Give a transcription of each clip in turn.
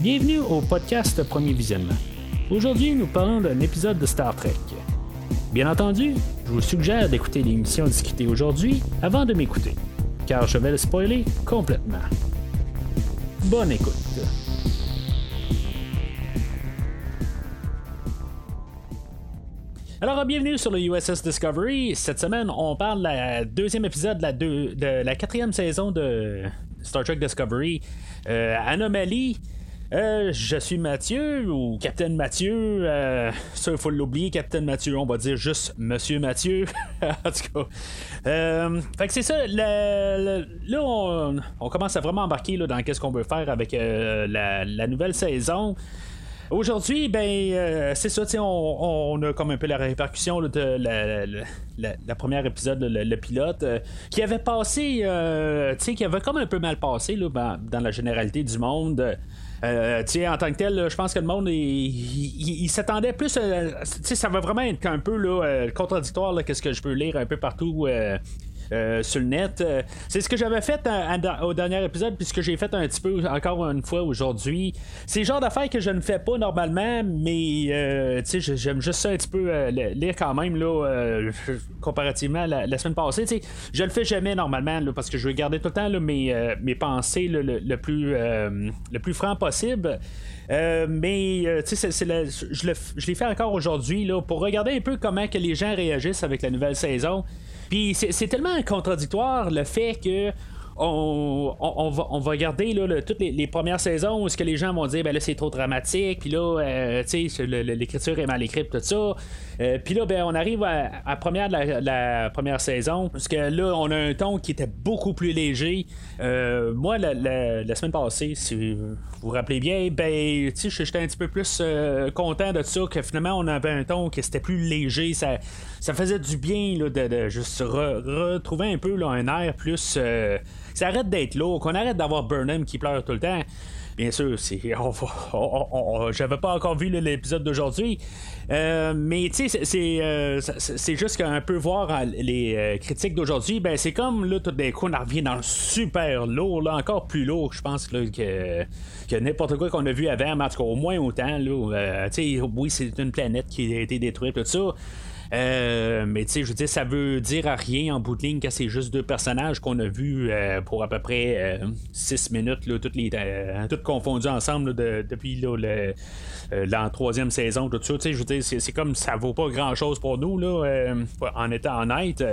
Bienvenue au podcast Premier Visionnement. Aujourd'hui, nous parlons d'un épisode de Star Trek. Bien entendu, je vous suggère d'écouter l'émission discutée aujourd'hui avant de m'écouter, car je vais le spoiler complètement. Bonne écoute. Alors, bienvenue sur le USS Discovery. Cette semaine, on parle de deuxième épisode de la, deux- de la quatrième saison de Star Trek Discovery, euh, Anomalie. Euh, je suis Mathieu ou Capitaine Mathieu. Euh, ça, il faut l'oublier, Capitaine Mathieu. On va dire juste Monsieur Mathieu. en tout cas. Euh, fait que c'est ça. là, on, commence à vraiment embarquer là, dans qu'est-ce qu'on veut faire avec euh, la, la nouvelle saison. Aujourd'hui, ben, euh, c'est ça, on, on a comme un peu la répercussion de la, première épisode, le, le pilote, qui avait passé, qui avait comme un peu mal passé là, ben, dans la généralité du monde. Euh, en tant que tel, je pense que le monde, il, s'attendait plus. euh, ça va vraiment être un peu euh, contradictoire, qu'est-ce que je peux lire un peu partout. euh, euh, sur le net. Euh, c'est ce que j'avais fait à- au dernier épisode, puis ce que j'ai fait un petit peu encore une fois aujourd'hui. C'est le genre d'affaires que je ne fais pas normalement, mais euh, j'aime juste ça un petit peu euh, lire quand même, là, euh, comparativement à la, semaine passée. Tu sais, je le fais jamais normalement, là, parce que je veux garder tout le temps mes, euh, mes pensées le, le plus, euh, le plus franc possible. Euh, mais euh, je l'ai fait encore aujourd'hui pour regarder un peu comment que les gens réagissent avec la nouvelle saison. Puis c'est c'est tellement contradictoire le fait que on, va, on va regarder là, toutes les, premières saisons où ce que les gens vont dire ben là c'est trop dramatique puis là euh, l'écriture est mal écrite tout ça. Euh, puis là ben on arrive à, première de la, première saison parce que là on a un ton qui était beaucoup plus léger. Euh, moi la, semaine passée si vous vous rappelez bien ben tu sais j'étais un petit peu plus content de ça que finalement on avait un ton qui c'était plus léger. Ça, ça faisait du bien là, de, de juste re- retrouver un peu là, un air plus ça arrête d'être lourd, qu'on arrête d'avoir Burnham qui pleure tout le temps. Bien sûr, j'avais pas encore vu l'épisode d'aujourd'hui, Euh, mais tu sais, c'est, euh, juste qu'un peu voir les euh, critiques d'aujourd'hui, ben c'est comme là tout d'un coup on en revient dans le super lourd, là, encore plus lourd, je pense que, n'importe quoi qu'on a vu avant, mais en tout cas au moins autant. Là, tu sais, oui, c'est une planète qui a été détruite, tout ça. Euh, mais tu sais, je veux dire, ça veut dire à rien en bout de ligne que c'est juste deux personnages qu'on a vus euh, pour à peu près 6 minutes, là, toutes les euh, toutes confondues ensemble depuis le, euh, la troisième saison, tout ça. Tu sais, je veux dire, c'est, comme ça vaut pas grand chose pour nous, là, euh, en étant honnête.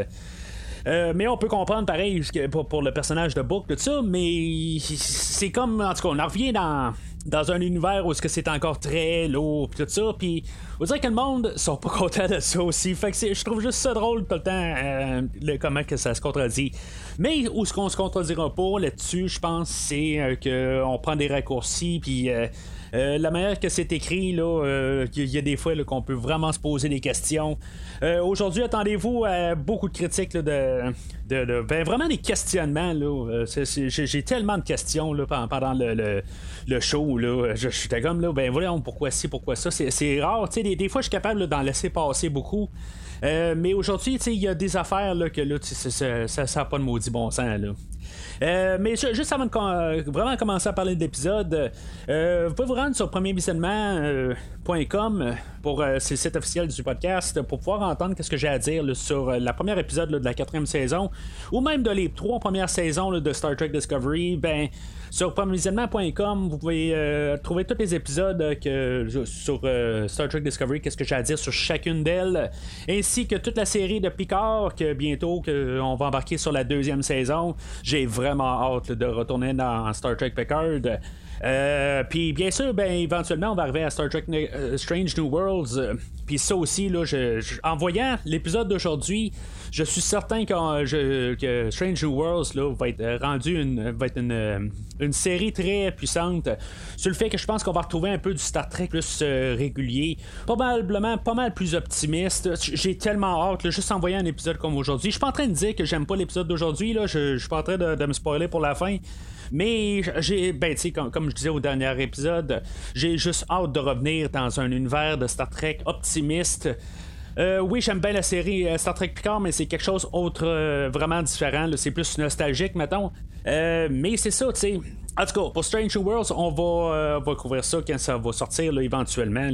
Euh, mais on peut comprendre pareil ce pour, le personnage de Book, tout ça, mais c'est comme, en tout cas, on en revient dans, dans un univers où est-ce que c'est encore très lourd, tout ça, puis on dirait que le monde sont pas contents de ça aussi. Fait que je trouve juste ça drôle tout le temps, euh, le- comment que ça se contredit. Mais où ce qu'on se contredira pas là-dessus, je pense, c'est euh, qu'on prend des raccourcis, puis euh, la manière que c'est écrit, euh, il y a des fois qu'on peut vraiment se poser des questions. Euh, Aujourd'hui, attendez-vous à beaucoup de critiques de, ben, vraiment des questionnements. J'ai, tellement de questions pendant le, show. Je, suis comme là, ben voyons pourquoi ci, pourquoi ça? C'est, rare. Des, fois, je suis capable d'en laisser passer beaucoup. Mais aujourd'hui, il y a des affaires que ça- ça ça n'a pas de maudit bon sens. Euh, mais ju- juste avant de euh, vraiment commencer à parler de l'épisode, euh, vous pouvez vous rendre sur premiervisionnement.com pour euh, c'est le site officiel du podcast pour pouvoir entendre ce que j'ai à dire sur euh, la première épisode de la quatrième saison ou même de les trois premières saisons de Star Trek Discovery. Ben, sur premiervisionnement.com, vous pouvez euh, trouver tous les épisodes que, sur Star Trek Discovery, qu'est-ce que j'ai à dire sur chacune d'elles, ainsi que toute la série de Picard que bientôt que on va embarquer sur la deuxième saison. J'ai vraiment hâte de retourner dans Star Trek Picard. Euh, puis bien sûr, ben éventuellement on va arriver à Star Trek euh, Strange New Worlds. Euh, Puis ça aussi, là, je- en voyant l'épisode d'aujourd'hui, je suis certain que, je- que Strange New Worlds là, va être rendu une, va être une, une série très puissante. Sur le fait que je pense qu'on va retrouver un peu du Star Trek plus régulier, probablement pas mal plus optimiste. J'ai tellement hâte, là, juste en voyant un épisode comme aujourd'hui. Je suis pas en train de dire que j'aime pas l'épisode d'aujourd'hui, je, je suis pas en train de, de me spoiler pour la fin. Mais j'ai, ben, comme, comme je disais au dernier épisode, j'ai juste hâte de revenir dans un univers de Star Trek optimiste. Euh, oui, j'aime bien la série euh, Star Trek Picard, mais c'est quelque chose autre euh, vraiment différent. C'est plus nostalgique, mettons. mais c'est ça, tu sais. En tout cas, pour Strange Worlds, on va, va couvrir ça quand ça va sortir éventuellement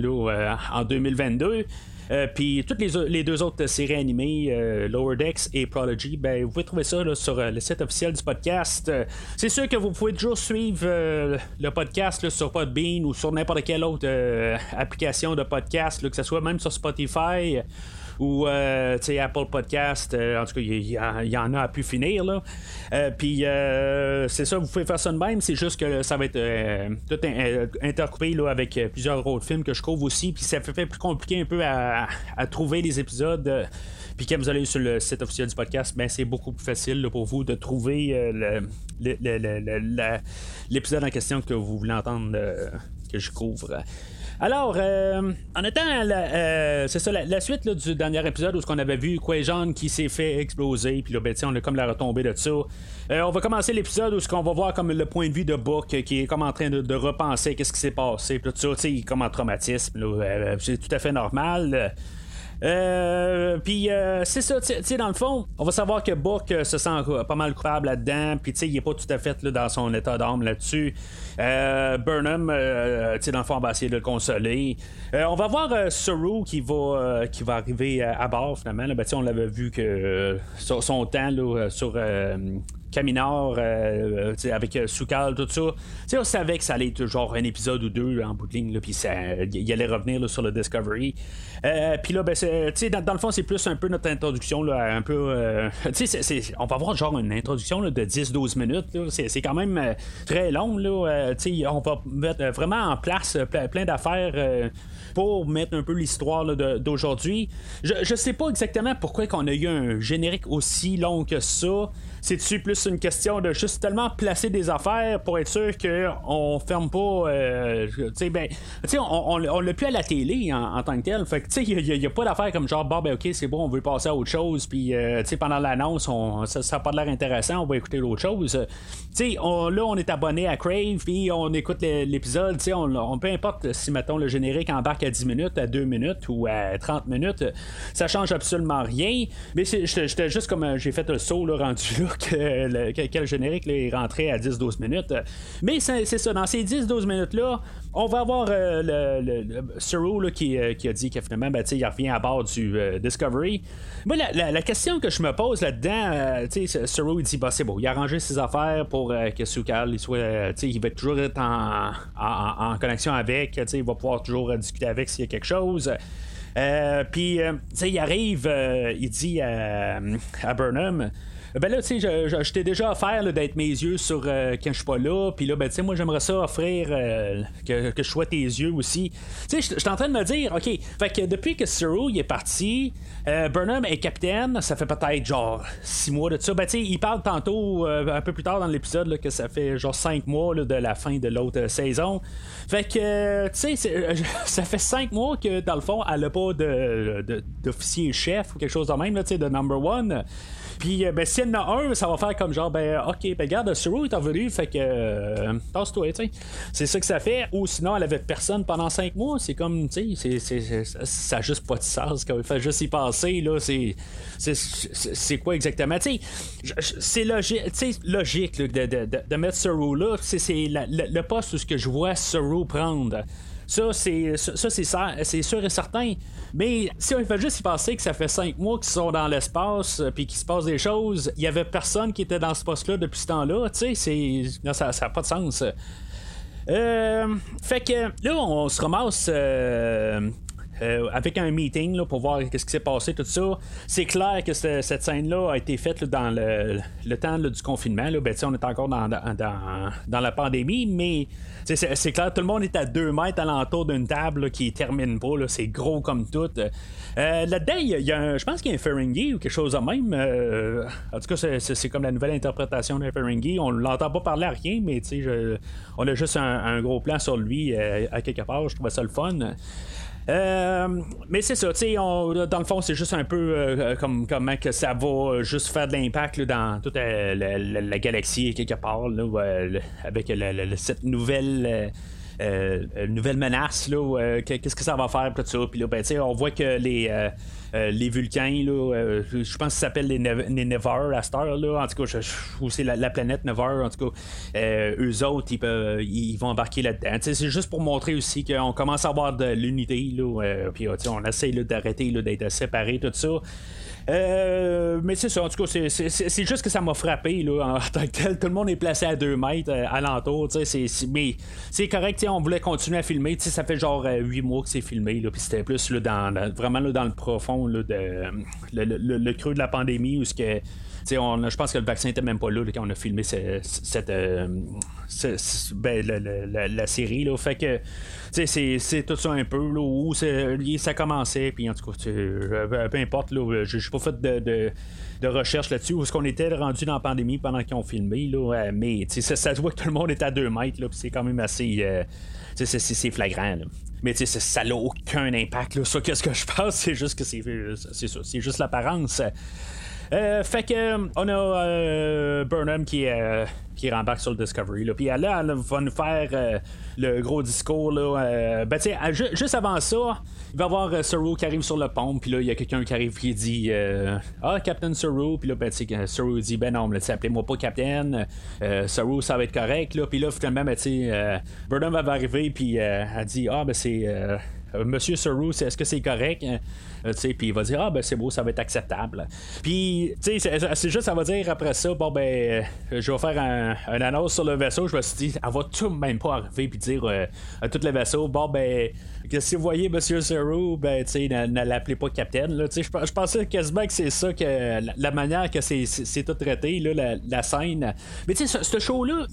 en 2022. Euh, puis toutes les, deux autres séries animées, euh, Lower Decks et Prodigy, ben, vous pouvez trouver ça sur euh, le site officiel du podcast. c'est sûr que vous pouvez toujours suivre le podcast sur Podbean ou sur n'importe quelle autre application de podcast, que ce soit même sur Spotify ou euh, Apple Podcast. Euh, en tout cas, il y, en a à pu finir. Là. Euh, puis c'est ça, vous pouvez faire ça de même. C'est juste que ça va être tout intercoupé là, avec plusieurs autres films que je trouve aussi. Puis ça fait plus compliqué un peu à, trouver les épisodes. Puis quand vous allez sur le site officiel du podcast, ben, c'est beaucoup plus facile pour vous de trouver l'épisode en question que vous voulez entendre que je couvre. Alors, euh, en étant euh, la, suite du dernier épisode où ce qu'on avait vu Quajon qui s'est fait exploser, puis là, ben, on a comme la retombée de ça. Euh, on va commencer l'épisode où ce qu'on va voir comme le point de vue de Buck qui est comme en train de, repenser qu'est-ce qui s'est passé, puis tout ça, tu sais, comme en traumatisme, c'est tout à fait normal. Euh, puis euh, c'est ça, tu sais, dans le fond, on va savoir que Buck euh, se sent pas mal coupable là-dedans, puis tu sais, il est pas tout à fait là, dans son état d'âme là-dessus. Burnham, tu sais, dans le fond, on va essayer de le consoler. on va voir Saru qui va, qui va arriver à, bord finalement. Là, ben, on l'avait vu que son temps là, sur Caminard euh, euh, avec euh, Soukal, tout ça. on savait que ça allait être genre un épisode ou deux en bout de ligne, puis il allait revenir sur le Discovery. puis là, ben, dans, dans, le fond, c'est plus un peu notre introduction, là, un peu. on va avoir genre une introduction de 10-12 minutes. C'est quand même très long. Là, on va mettre vraiment en place plein, d'affaires pour mettre un peu l'histoire d'aujourd'hui. Je, je sais pas exactement pourquoi qu'on a eu un générique aussi long que ça. C'est-tu plus une question de juste tellement placer des affaires pour être sûr qu'on ferme pas. Euh, tu sais, ben, on, on, l'a plus à la télé en, tant que tel. Fait que, tu sais, il n'y a, pas d'affaire comme genre, bon, ben, ok, c'est bon, on veut passer à autre chose. Puis, euh, tu sais, pendant l'annonce, ça n'a pas l'air intéressant, on va écouter l'autre chose. Tu sais, là, on est abonné à Crave, puis on écoute l'épisode. Tu sais, on, peu importe si, mettons, le générique embarque à 10 minutes, à 2 minutes ou à 30 minutes, ça change absolument rien. Mais j'étais juste comme euh, j'ai fait le saut là, rendu là que le, générique est rentré à 10-12 minutes. Mais c'est ça, dans ces 10-12 minutes-là, on va avoir euh, le, le, qui, euh, qui, a dit qu'il finalement, ben, il revient à bord du euh, Discovery. Moi, la, question que je me pose là-dedans, tu sais, il dit, bah, c'est bon, il a arrangé ses affaires pour que Sukal, il, il va toujours être en, en, connexion avec, il va pouvoir toujours discuter avec s'il y a quelque chose. Puis, il arrive, il dit à, à Burnham, ben là, tu sais, je, t'ai déjà offert d'être mes yeux sur euh, quand je suis pas là. Puis là, ben, tu sais, moi, j'aimerais ça offrir euh, que, je sois tes yeux aussi. Tu sais, je suis en train de me dire, OK, fait que depuis que Cyril est parti, euh, Burnham est capitaine, ça fait peut-être genre six mois de ça. Ben, tu sais, il parle tantôt, un peu plus tard dans l'épisode, que ça fait genre cinq mois de la fin de l'autre saison. Fait que, tu sais, ça fait cinq mois que, dans le fond, elle a pas d'officier de, chef ou quelque chose de même, tu sais, de number one. Puis, euh, ben, s'il y en a un, ça va faire comme genre, ben, ok, ben, regarde, Suru est revenu, fait que, euh, passe-toi, tu sais. C'est ça que ça fait. Ou sinon, elle avait personne pendant 5 mois. C'est comme, tu sais, ça n'a juste pas de sens. Quand il fait juste y passer, là, c'est. C'est quoi exactement? Tu sais, c'est logique, logique de, de, mettre Suru là. C'est le, le poste où que je vois Suru prendre. Ça, c'est ça, c'est sûr et certain. Mais si on fait juste y passer que ça fait cinq mois qu'ils sont dans l'espace euh, puis qu'il se passe des choses, il y avait personne qui était dans ce poste-là depuis ce temps-là. Tu sais, ça n'a pas de sens. Euh, fait que là, on se ramasse euh, euh, avec un meeting là, pour voir ce qui s'est passé, tout ça. C'est clair que cette scène-là a été faite dans le, temps du confinement. Ben, on est encore dans, la pandémie, mais c'est clair, tout le monde est à deux mètres alentour d'une table qui termine pas. C'est gros comme tout. Euh, là-dedans, il y a, je pense qu'il y a un Ferengi ou quelque chose de même. Euh, en tout cas, c'est comme la nouvelle interprétation d'un Ferengi. On l'entend pas parler à rien, mais on a juste un, un, gros plan sur lui à quelque part. Je trouvais ça le fun. Euh, mais c'est ça, tu sais, dans le fond, c'est juste un peu euh, comme comment que ça va juste faire de l'impact dans toute euh, la, galaxie quelque part, avec cette nouvelle une nouvelle menace, là, qu'est-ce que ça va faire, tout ça. Puis là, ben, on voit que les. les Vulcains, là, je pense qu'ils s'appellent les, les Never à Star, là, en tout cas, ou c'est la, planète Never, en tout cas, eux autres, ils, ils vont embarquer là-dedans. C'est juste pour montrer aussi qu'on commence à avoir de l'unité, puis on essaie d'arrêter d'être séparés, tout ça. Euh, mais c'est ça, en tout cas, c'est juste que ça m'a frappé là, en tant que tel. Tout le monde est placé à 2 mètres euh, alentour. mais c'est correct, on voulait continuer à filmer. Ça fait genre 8 euh, mois que c'est filmé. Puis c'était plus là, dans, vraiment là, dans le profond là, de, le, creux de la pandémie où ce que on, je pense que le vaccin n'était même pas là, quand on a filmé cette, euh, ben, la, série. Là. Fait que c'est tout ça un peu là, où ça commençait. Puis en tout cas, euh, peu importe, je n'ai pas fait de, recherche là-dessus où est-ce qu'on était rendu dans la pandémie pendant qu'ils ont filmé. Là, mais ça, ça se voit que tout le monde est à deux mètres. c'est quand même assez. Euh, c'est flagrant. Mais ça n'a aucun impact sur ce que je pense. C'est juste que c'est ça. C'est juste l'apparence. Euh, fait que on a euh, Burnham qui, euh, qui rembarque sur le Discovery. Là. Puis là, elle va nous faire le gros discours. Là, ben, juste avant ça, il va y avoir Saru qui arrive sur le pont. Puis là, il y a quelqu'un qui arrive qui dit Ah, Captain Saru. Puis là, ben, Saru dit Ben non, appelez-moi pas Captain. Saru, ça va être correct. Là. Puis là, finalement, ben, Burnham va arriver. Puis elle dit Ah, ben c'est. Monsieur Saru, est-ce que c'est correct? Euh, puis il va dire Ah, ben c'est beau, ça va être acceptable. Puis, tu sais, c'est juste, ça va dire après ça Bon, ben, euh, je vais faire un, annonce sur le vaisseau. Je me suis dit Elle va tout même pas arriver, puis dire euh, à tous les vaisseaux Bon, ben, que si vous voyez Monsieur Zero, ben, tu sais, ne, l'appelez pas Capitaine. Je pensais quasiment que c'est ça, que la, manière que c'est tout traité, là, la, scène. Mais tu sais, ce, show-là,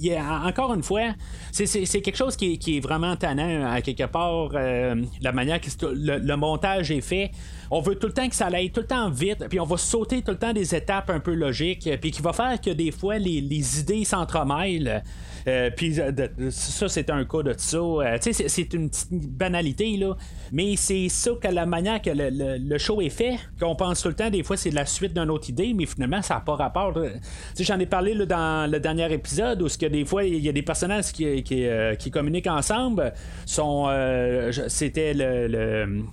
encore une fois, c'est quelque chose qui est, vraiment tannant à quelque part. la manière que le montage est fait on veut tout le temps que ça aille tout le temps vite, puis on va sauter tout le temps des étapes un peu logiques, puis qui va faire que des fois les, idées s'entremêlent. Euh, puis ça, c'est un cas de ça. Euh, c'est une petite banalité, là. Mais c'est ça que la manière que le, show est fait, qu'on pense tout le temps, des fois, c'est la suite d'une autre idée, mais finalement, ça n'a pas rapport. J'en ai parlé là, dans le dernier épisode où ce que des fois, il y a des personnages qui, euh, communiquent ensemble. C'était le,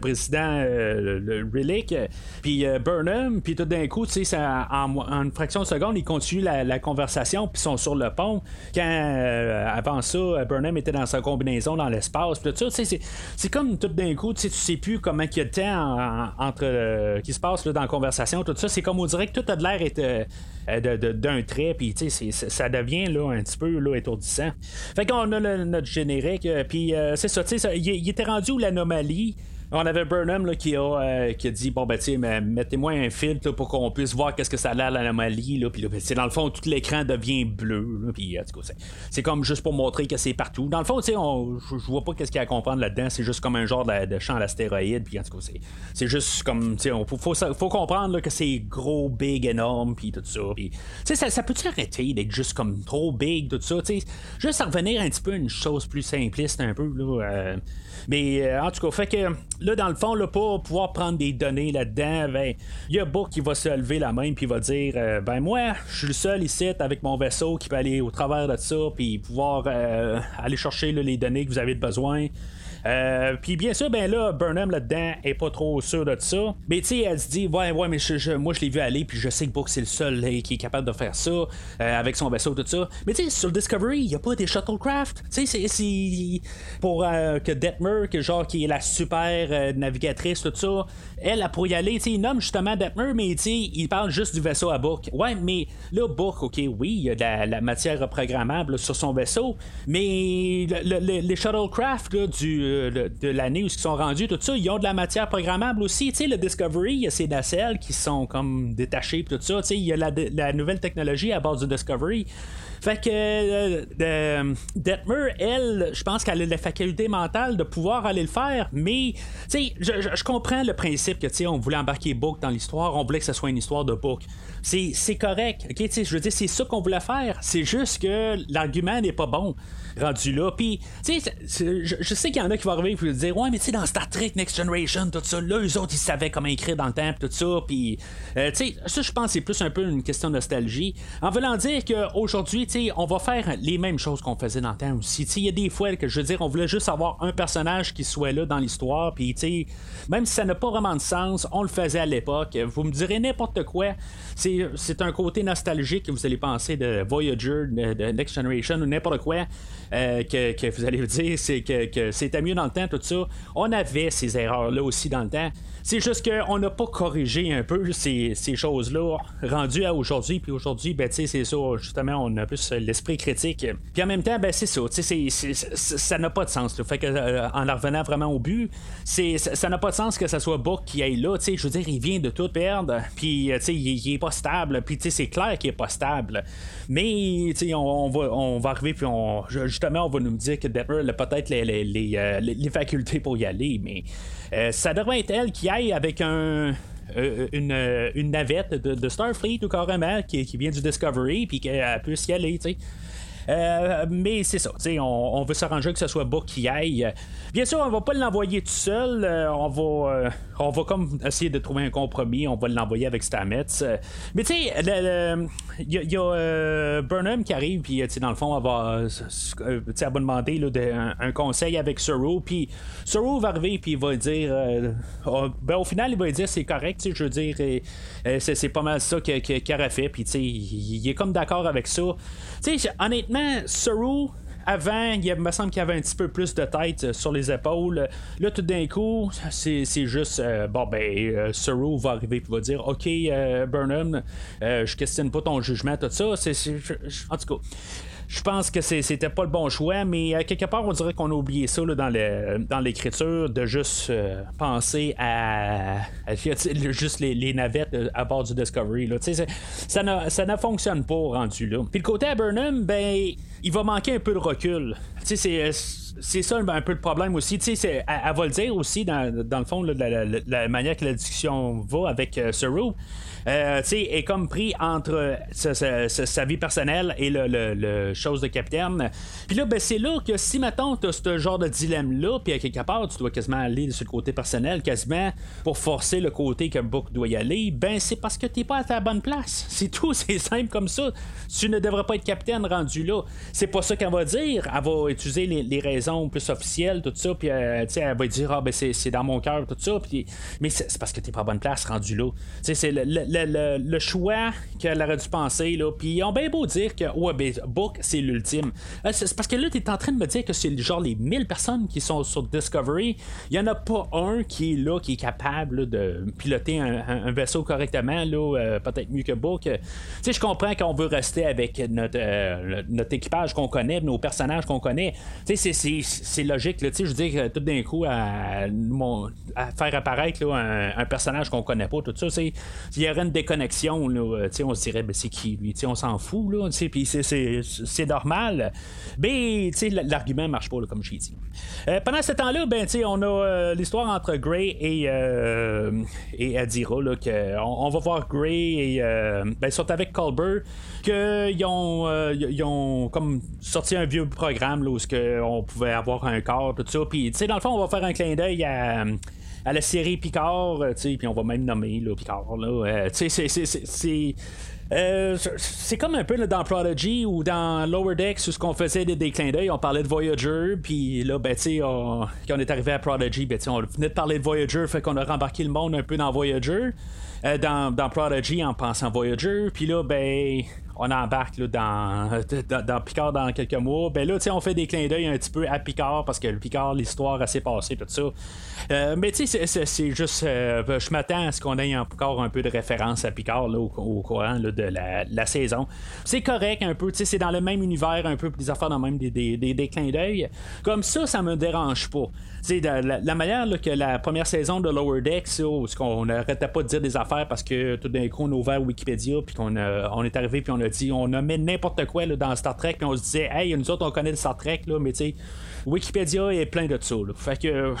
président euh, le, Relic, puis euh, Burnham, puis tout d'un coup, tu sais, en, en, une fraction de seconde, ils continuent la, conversation, puis sont sur le pont. Quand euh, avant ça, Burnham était dans sa combinaison dans l'espace, tout ça, c'est comme tout d'un coup, tu sais plus comment il y a de temps entre qui se passe dans la conversation, tout ça. C'est comme on dirait que tout a de l'air d'un trait, puis ça devient là, un petit peu là, étourdissant. Fait qu'on a notre générique, puis c'est ça, tu sais, il était rendu où l'anomalie? On avait Burnham là, qui, a, euh, qui a dit bon ben tu mettez-moi un filtre pour qu'on puisse voir qu'est-ce que ça a l'air l'anomalie là puis là, ben, dans le fond tout l'écran devient bleu puis c'est comme juste pour montrer que c'est partout. Dans le fond tu sais je vois pas qu'est-ce qu'il y a à comprendre là-dedans. C'est juste comme un genre de, champ d'astéroïdes puis en tout cas c'est juste comme tu sais faut, faut, comprendre que c'est gros big énorme puis tout ça puis ça, ça peut-tu arrêter d'être juste comme trop big tout ça tu sais? Juste revenir un petit peu à une chose plus simpliste un peu là euh, mais euh, en tout cas, fait que là, dans le fond, là, pour pouvoir prendre des données là-dedans, ben, il y a Book qui va se lever la main puis va dire euh, Ben, moi, je suis le seul ici avec mon vaisseau qui peut aller au travers de ça puis pouvoir euh, aller chercher les données que vous avez besoin. Euh, puis bien sûr, ben là, Burnham là-dedans est pas trop sûr de ça. Mais tu sais, elle se dit, ouais, ouais, mais moi je l'ai vu aller, puis je sais que Book c'est le seul qui est capable de faire ça euh, avec son vaisseau, tout ça. Mais tu sais, sur le Discovery, il n'y a pas des shuttlecraft. Tu sais, c'est pour euh, que Detmer, que genre qui est la super navigatrice, tout ça, elle, a pour y aller, il nomme justement Detmer, mais il parle juste du vaisseau à Book. Ouais, mais là, Book, ok, oui, il y a de la, matière reprogrammable sur son vaisseau, mais les shuttlecraft du de, l'année où ils sont rendus, tout ça, ils ont de la matière programmable aussi. Le Discovery, il y a ces nacelles qui sont comme détachées, tout ça. Il y a la, nouvelle technologie à base du Discovery. Fait que euh, euh, Detmer, elle, je pense qu'elle a la faculté mentale de pouvoir aller le faire, mais je, comprends le principe que tu sais, on voulait embarquer Book dans l'histoire, on voulait que ce soit une histoire de Book. C'est correct, ok, tu sais, je veux dire, c'est ça qu'on voulait faire. C'est juste que l'argument n'est pas bon rendu là. Puis, tu sais, je, sais qu'il y en a qui va arriver et dire Ouais, mais tu sais, dans Star Trek Next Generation, tout ça, là, eux autres, ils savaient comment écrire dans le temps, tout ça. Puis, euh, tu sais, ça, je pense, c'est plus un peu une question de nostalgie. En voulant dire qu'aujourd'hui, tu sais, on va faire les mêmes choses qu'on faisait dans le temps aussi. Tu sais, il y a des fois que je veux dire, on voulait juste avoir un personnage qui soit là dans l'histoire. Puis, tu sais, même si ça n'a pas vraiment de sens, on le faisait à l'époque. Vous me direz n'importe quoi. C'est un côté nostalgique que vous allez penser de Voyager, de, Next Generation ou n'importe quoi. Euh, que, vous allez dire, c'est que, que c'était mieux dans le temps, tout ça. On avait ces erreurs-là aussi dans le temps. C'est juste qu'on n'a pas corrigé un peu ces, choses-là rendues à aujourd'hui. Puis aujourd'hui, ben, c'est ça, justement, on a plus l'esprit critique. Puis en même temps, ben, c'est ça. ça n'a pas de sens. Fait que, euh, en revenant vraiment au but, ça n'a pas de sens que ce soit Book qui aille là. Je veux dire, il vient de tout perdre. Puis euh, il, il est pas stable. Puis c'est clair qu'il est pas stable. Mais on, on, va, on va arriver. Puis on, justement, on va nous dire que Depper a peut-être les, euh, les, les, facultés pour y aller. Mais euh, ça devrait être elle qui aille avec un. Euh, une, une, navette de, Starfleet ou carrément qui, qui, vient du Discovery puis qu'elle puisse y aller, tu sais. Mais c'est ça, on, on veut s'arranger que ce soit Book qui aille. Bien sûr, on va pas l'envoyer tout seul. Euh, on va euh, on va comme essayer de trouver un compromis. On va l'envoyer avec Stamets. mais tu sais, il y a, Burnham qui arrive, puis dans le fond, elle va, elle va demander là, un, conseil avec Saru. Puis va arriver, puis il va dire oh, ben, au final, il va dire c'est correct, je veux dire, c'est pas mal ça qu'il aurait fait. Puis il est comme d'accord avec ça. Tu sais, honnêtement, Saru, avant, il me semble qu'il y avait un petit peu plus de tête euh, sur les épaules. Là, tout d'un coup, c'est, juste, euh, bon, ben, euh, Saru va arriver et va dire, OK, Burnham, je questionne pas ton jugement, tout ça. En tout cas je pense que c'était pas le bon choix, mais euh, quelque part, on dirait qu'on a oublié ça dans, l'écriture, de juste euh, penser à, juste les, navettes euh, à bord du Discovery. Ça, ne, fonctionne pas rendu là. Puis le côté à Burnham, ben, il va manquer un peu de recul. C'est c'est ça un peu le problème aussi. Tu sais, elle, va le dire aussi dans, le fond, la, manière que la discussion va avec euh, euh, est comme pris entre sa, vie personnelle et le, chose de capitaine. Puis là, ben, c'est là que si, maintenant tu as ce genre de dilemme-là, puis à quelque part, tu dois quasiment aller sur le côté personnel, quasiment pour forcer le côté que Book doit y aller, ben c'est parce que t'es pas à ta bonne place. C'est tout, c'est simple comme ça. Tu ne devrais pas être capitaine rendu là. C'est pas ça qu'elle va dire. Elle va utiliser les, raisons plus officielles, tout ça, puis euh, elle va dire, ah ben c'est dans mon cœur, tout ça, puis mais c'est parce que t'es pas à bonne place rendu là. C'est le, le, choix qu'elle aurait dû penser. Là. Puis ils ont bien beau dire que ouais, ben, Book, c'est l'ultime. Euh, c'est parce que là, tu es en train de me dire que c'est genre les 1000 personnes qui sont sur Discovery. Il n'y en a pas un qui est là, qui est capable de piloter un, vaisseau correctement, là, euh, peut-être mieux que Book. Tu je comprends qu'on veut rester avec notre, euh, notre équipage qu'on connaît, nos personnages qu'on connaît. Tu sais, c'est logique. Là. Je veux dire, tout d'un coup, à, faire apparaître un, personnage qu'on connaît pas, tout ça, il y aurait une déconnexion. Là, euh, on se dirait, ben, c'est qui lui? on s'en fout, là, puis c'est normal. Mais l'argument marche pas, comme je l'ai dit. Euh, pendant ce temps-là, ben, on a euh, l'histoire entre Gray et, et Adira. Là, que on, va voir Gray et ben, sont avec Colbert qu'ils ont, ils ont comme sorti un vieux programme là, où on pouvait avoir un corps, tout ça. Puis, dans le fond, on va faire un clin d'œil à la série Picard, euh, puis on va même nommer là, Picard. Là, euh, c'est, c'est, euh, c'est comme un peu dans Prodigy ou dans Lower Decks où ce qu'on faisait des, clins d'œil, on parlait de Voyager, puis là, ben, tu on, quand on est arrivé à Prodigy, ben, on venait de parler de Voyager, fait qu'on a rembarqué le monde un peu dans Voyager, dans, dans Prodigy en pensant Voyager, puis là, ben, on embarque dans, dans, Picard dans quelques mois, ben là, on fait des clins d'œil un petit peu à Picard parce que le Picard, l'histoire assez passée, tout ça. Euh, mais tu sais, c'est juste. Euh, je m'attends à ce qu'on ait encore un peu de référence à Picard au, courant de la, saison. C'est correct un peu, tu sais, c'est dans le même univers un peu, des affaires dans même des, des, des, clins d'œil. Comme ça, ça me dérange pas. Sais, la, manière que la première saison de Lower Decks, où on n'arrêtait pas de dire des affaires parce que tout d'un coup, on a ouvert Wikipédia, puis qu'on on est arrivé, puis on a dit, on nommait n'importe quoi dans Star Trek, puis on se disait, hey, nous autres, on connaît le Star Trek, là, mais tu sais, Wikipédia est plein de ça. Fait que,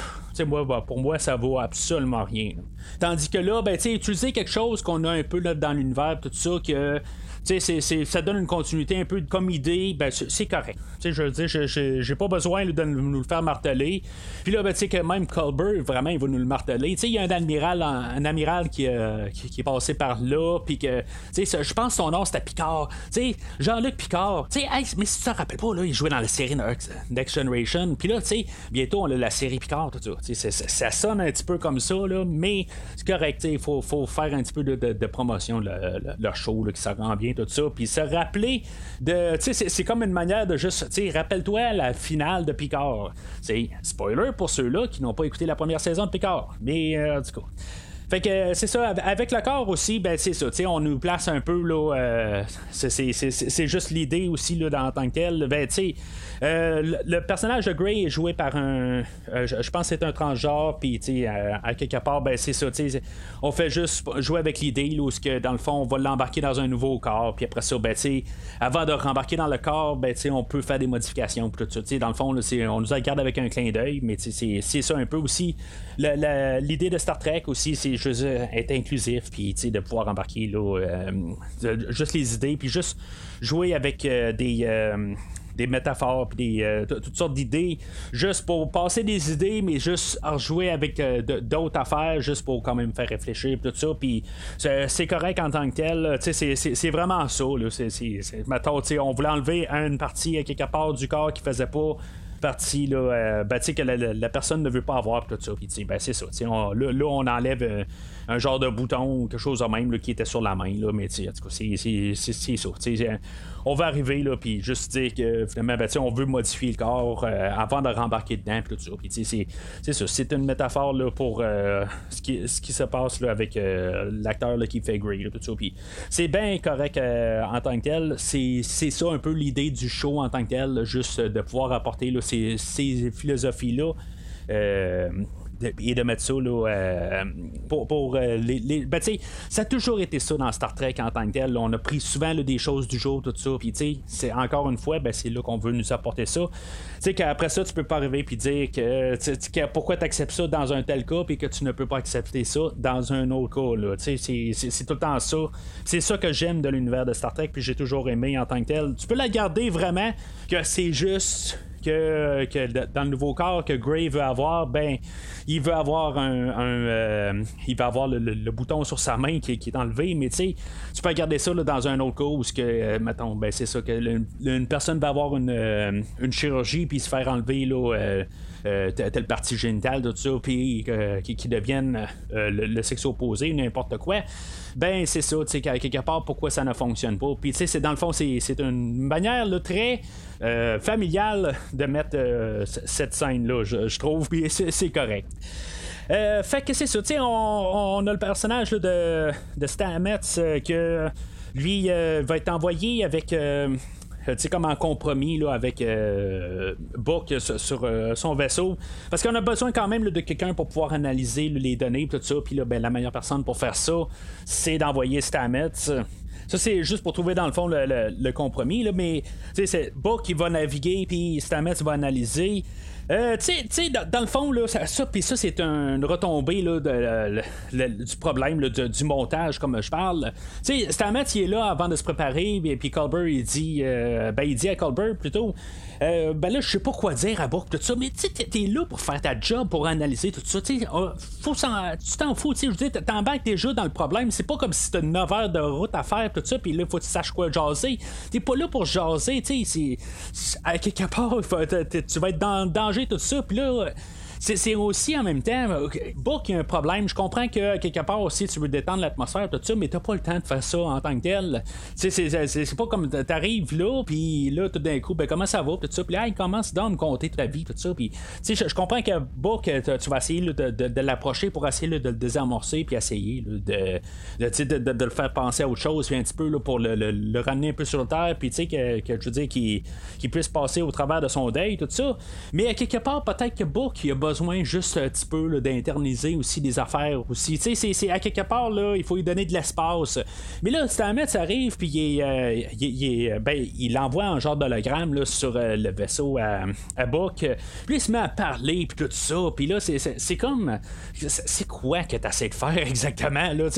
bah, pour moi, ça vaut absolument rien. Tandis que là, ben, tu utiliser quelque chose qu'on a un peu dans l'univers, tout ça, que ça donne une continuité un peu comme idée, ben, c'est correct. je veux dire, j'ai pas besoin de nous le faire marteler. Puis là, ben, tu sais que même Colbert, vraiment, il va nous le marteler. Il y a un amiral, un qui, euh, qui, est passé par là, puis que, je pense que son nom c'était Picard. Jean-Luc Picard. mais si tu te rappelles pas, là, il jouait dans la série Next Generation. Puis là, tu sais, bientôt, on a la série Picard, ça. Ça sonne un petit peu comme ça, là, mais c'est correct. Il faut, faut, faire un petit peu de, de, promotion leur show qui ça rend bien, tout ça. Puis se rappeler de. Tu sais, c'est comme une manière de juste. Tu sais, rappelle-toi la finale de Picard. C'est spoiler pour ceux-là qui n'ont pas écouté la première saison de Picard. Mais, euh, en tout cas. Fait que euh, c'est ça, avec le corps aussi, ben c'est ça, on nous place un peu là, euh, c'est juste l'idée aussi là, dans, en tant que tel. Ben, tu sais, euh, le, personnage de Grey est joué par un. Euh, je, pense que c'est un transgenre, puis à, à quelque part, ben, c'est ça. On fait juste jouer avec l'idée où, que, dans le fond, on va l'embarquer dans un nouveau corps, puis après ça, ben, avant de rembarquer dans le corps, ben, on peut faire des modifications. Tout ça, dans le fond, on nous regarde avec un clin d'œil, mais c'est ça un peu aussi. L'idée de Star Trek aussi, c'est juste être inclusif, puis de pouvoir embarquer là, euh, juste les idées, puis juste jouer avec des des métaphores, puis euh, toutes sortes d'idées, juste pour passer des idées, mais juste rejouer avec euh, d'autres affaires, juste pour quand même faire réfléchir, tout ça. Puis c'est correct en tant que tel. C'est vraiment ça. Là, on voulait enlever une partie quelque part du corps qui faisait pas partie là, euh, ben, que la, personne ne veut pas avoir tout ça. ben, c'est ça. là, on enlève un genre de bouton ou quelque chose de même qui était sur la main. Là, mais en tout cas, c'est ça. On va arriver là, puis juste dire que finalement, ben, on veut modifier le corps euh, avant de rembarquer dedans. C'est ça. C'est une métaphore là, pour euh, ce, qui, ce qui se passe là, avec euh, l'acteur qui fait Grey. c'est bien correct en tant que tel. C'est ça un peu l'idée du show en tant que tel, juste de pouvoir apporter ces, ces philosophies-là et de mettre ça là, euh, pour, pour euh, les. ben, ça a toujours été ça dans Star Trek en tant que tel. On a pris souvent des choses du jour, tout ça. Puis, c'est encore une fois, ben, c'est là qu'on veut nous apporter ça. Tu sais, qu'après ça, tu peux pas arriver puis dire que, pourquoi tu acceptes ça dans un tel cas, puis que tu ne peux pas accepter ça dans un autre cas. C'est, c'est tout le temps ça. C'est ça que j'aime de l'univers de Star Trek, puis j'ai toujours aimé en tant que tel. Tu peux la garder vraiment que c'est juste que, dans le nouveau corps que Gray veut avoir, ben, il veut avoir un, euh, il va avoir le, bouton sur sa main qui, est enlevé, mais tu sais, tu peux regarder ça dans un autre cas où que, euh, ben, c'est ça que une personne va avoir une, euh, une chirurgie puis se faire enlever là euh, telle partie génitale, tout ça, puis euh, qui, deviennent euh, le, sexe opposé, n'importe quoi, ben c'est ça, tu sais, quelque part, pourquoi ça ne fonctionne pas. Puis, tu sais, dans le fond, c'est, une manière très familiale de mettre cette scène-là, je, trouve, puis c'est, correct. fait que c'est ça, tu sais, on, a le personnage de, de Stamets que lui va être envoyé avec sais, comme en compromis là, avec euh, Book sur, euh, son vaisseau. Parce qu'on a besoin quand même de quelqu'un pour pouvoir analyser les données, tout ça. Puis ben, la meilleure personne pour faire ça, c'est d'envoyer Stamets. Ça, c'est juste pour trouver dans le fond le, compromis, là, mais Book qui va naviguer, puis Stamets va analyser. Euh, tu sais, dans, le fond, là, ça, ça, c'est une retombée là, du problème du montage, comme je parle. Tu sais, Stamets, il est là avant de se préparer, puis Colbert, il dit, euh, ben, il dit à Colbert plutôt, euh, ben là, je sais pas quoi dire à Book, tout ça, mais tu t'es là pour faire ta job, pour analyser tout ça. Tu oh, faut tu t'en fous, tu sais, t'embarques déjà dans le problème. C'est pas comme si t'as 9 heures de route à faire, tout ça, puis là, faut que tu saches quoi jaser. T'es pas là pour jaser, tu sais, à quelque part, tu vas être dans le danger, tout ça, puis là c'est aussi en même temps, Book, il y a un problème. Je comprends que quelque part aussi, tu veux détendre l'atmosphère, tout ça, mais t'as pas le temps de faire ça en tant que tel. C'est pas comme t'arrives là, puis là, tout d'un coup, ben comment ça va, tout ça, puis là, il commence à me compter ta vie, tout ça, puis je comprends que Book, tu vas essayer de, l'approcher pour essayer de le désamorcer, puis essayer de, de, le faire penser à autre chose, puis un petit peu pour le, ramener un peu sur terre, puis tu sais, que, que, je veux dire, qu'il puisse passer au travers de son deuil, tout ça. Mais quelque part, peut-être que Book, il a besoin juste un petit peu d'interniser aussi des affaires aussi. Tu sais, c'est à quelque part, là, il faut lui donner de l'espace. Mais là, Stamets arrive, puis il, est, il, ben, il envoie un genre d'hologramme sur le vaisseau à, à Book. Puis il se met à parler, puis tout ça. Puis là, c'est comme. C'est quoi que tu essaies de faire exactement? Là?